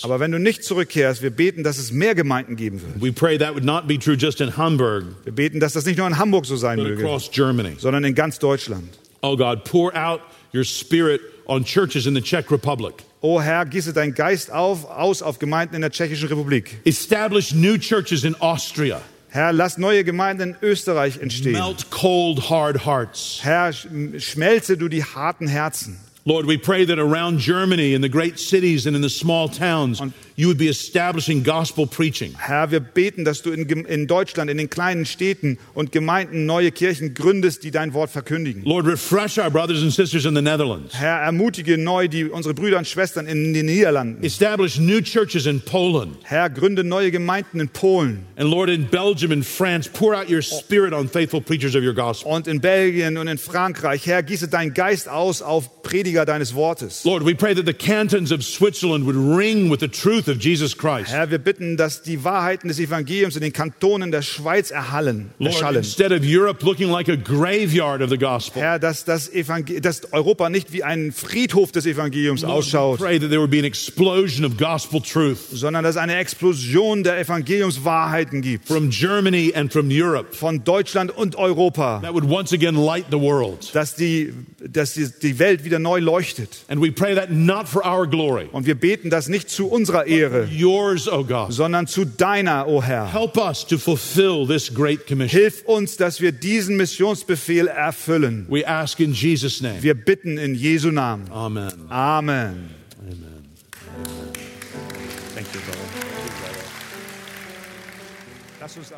Aber wenn du nicht zurückkehrst, wir beten, dass es mehr Gemeinden geben wird. We pray that would not be true just in Hamburg, Wir beten, dass das nicht nur in Hamburg so sein möge, across Germany. sondern in ganz Deutschland. Oh God, pour out your spirit on churches in the Czech Republic. O Herr, gieße deinen Geist auf, aus auf Gemeinden in der Tschechischen Republik. Establish new churches in Austria. Herr, lass neue Gemeinden in Österreich entstehen. Melt cold, hard hearts. Herr, sch- schmelze du die harten Herzen. Lord, we pray that around Germany, in the great cities and in the small towns, you would be establishing gospel preaching. Herr, wir beten, dass du in, in Deutschland, in den kleinen Städten und Gemeinden neue Kirchen gründest, die dein Wort verkündigen. Lord, refresh our brothers and sisters in the Netherlands. Herr, ermutige neu die, unsere Brüder und Schwestern in den Niederlanden. Establish new churches in Poland. Herr, gründe neue Gemeinden in Polen And Lord, in Belgium and France, pour out your spirit on faithful preachers of your gospel. und in Belgien und in Frankreich. Herr, gieße deinen Geist aus auf Prediger deines Wortes. Lord, we pray that the cantons of Switzerland would ring with the truth of Jesus Christ. Herr, wir bitten, dass die Wahrheiten des Evangeliums in den Kantonen der Schweiz erhallen, Lord, erschallen. instead of Europe looking like a graveyard of the gospel, Herr, dass, das Evangel dass Europa nicht wie ein Friedhof des Evangeliums Lord, ausschaut, pray that there would be an explosion of gospel truth sondern dass es eine Explosion der Evangeliumswahrheiten gibt. from Germany and from Europe Von Deutschland und Europa. that would once again light the world. Dass die, dass die, die Welt wieder neu leuchtet. And we pray that not for our glory, Und wir beten das nicht zu unserer Ehre, yours, O God. sondern zu deiner, o Herr. Help us to fulfill this great commission. Hilf uns, dass wir diesen Missionsbefehl erfüllen. We ask in Jesus' name. Wir bitten in Jesu Namen. Amen. Amen. Amen. Thank you, brother. Lass uns.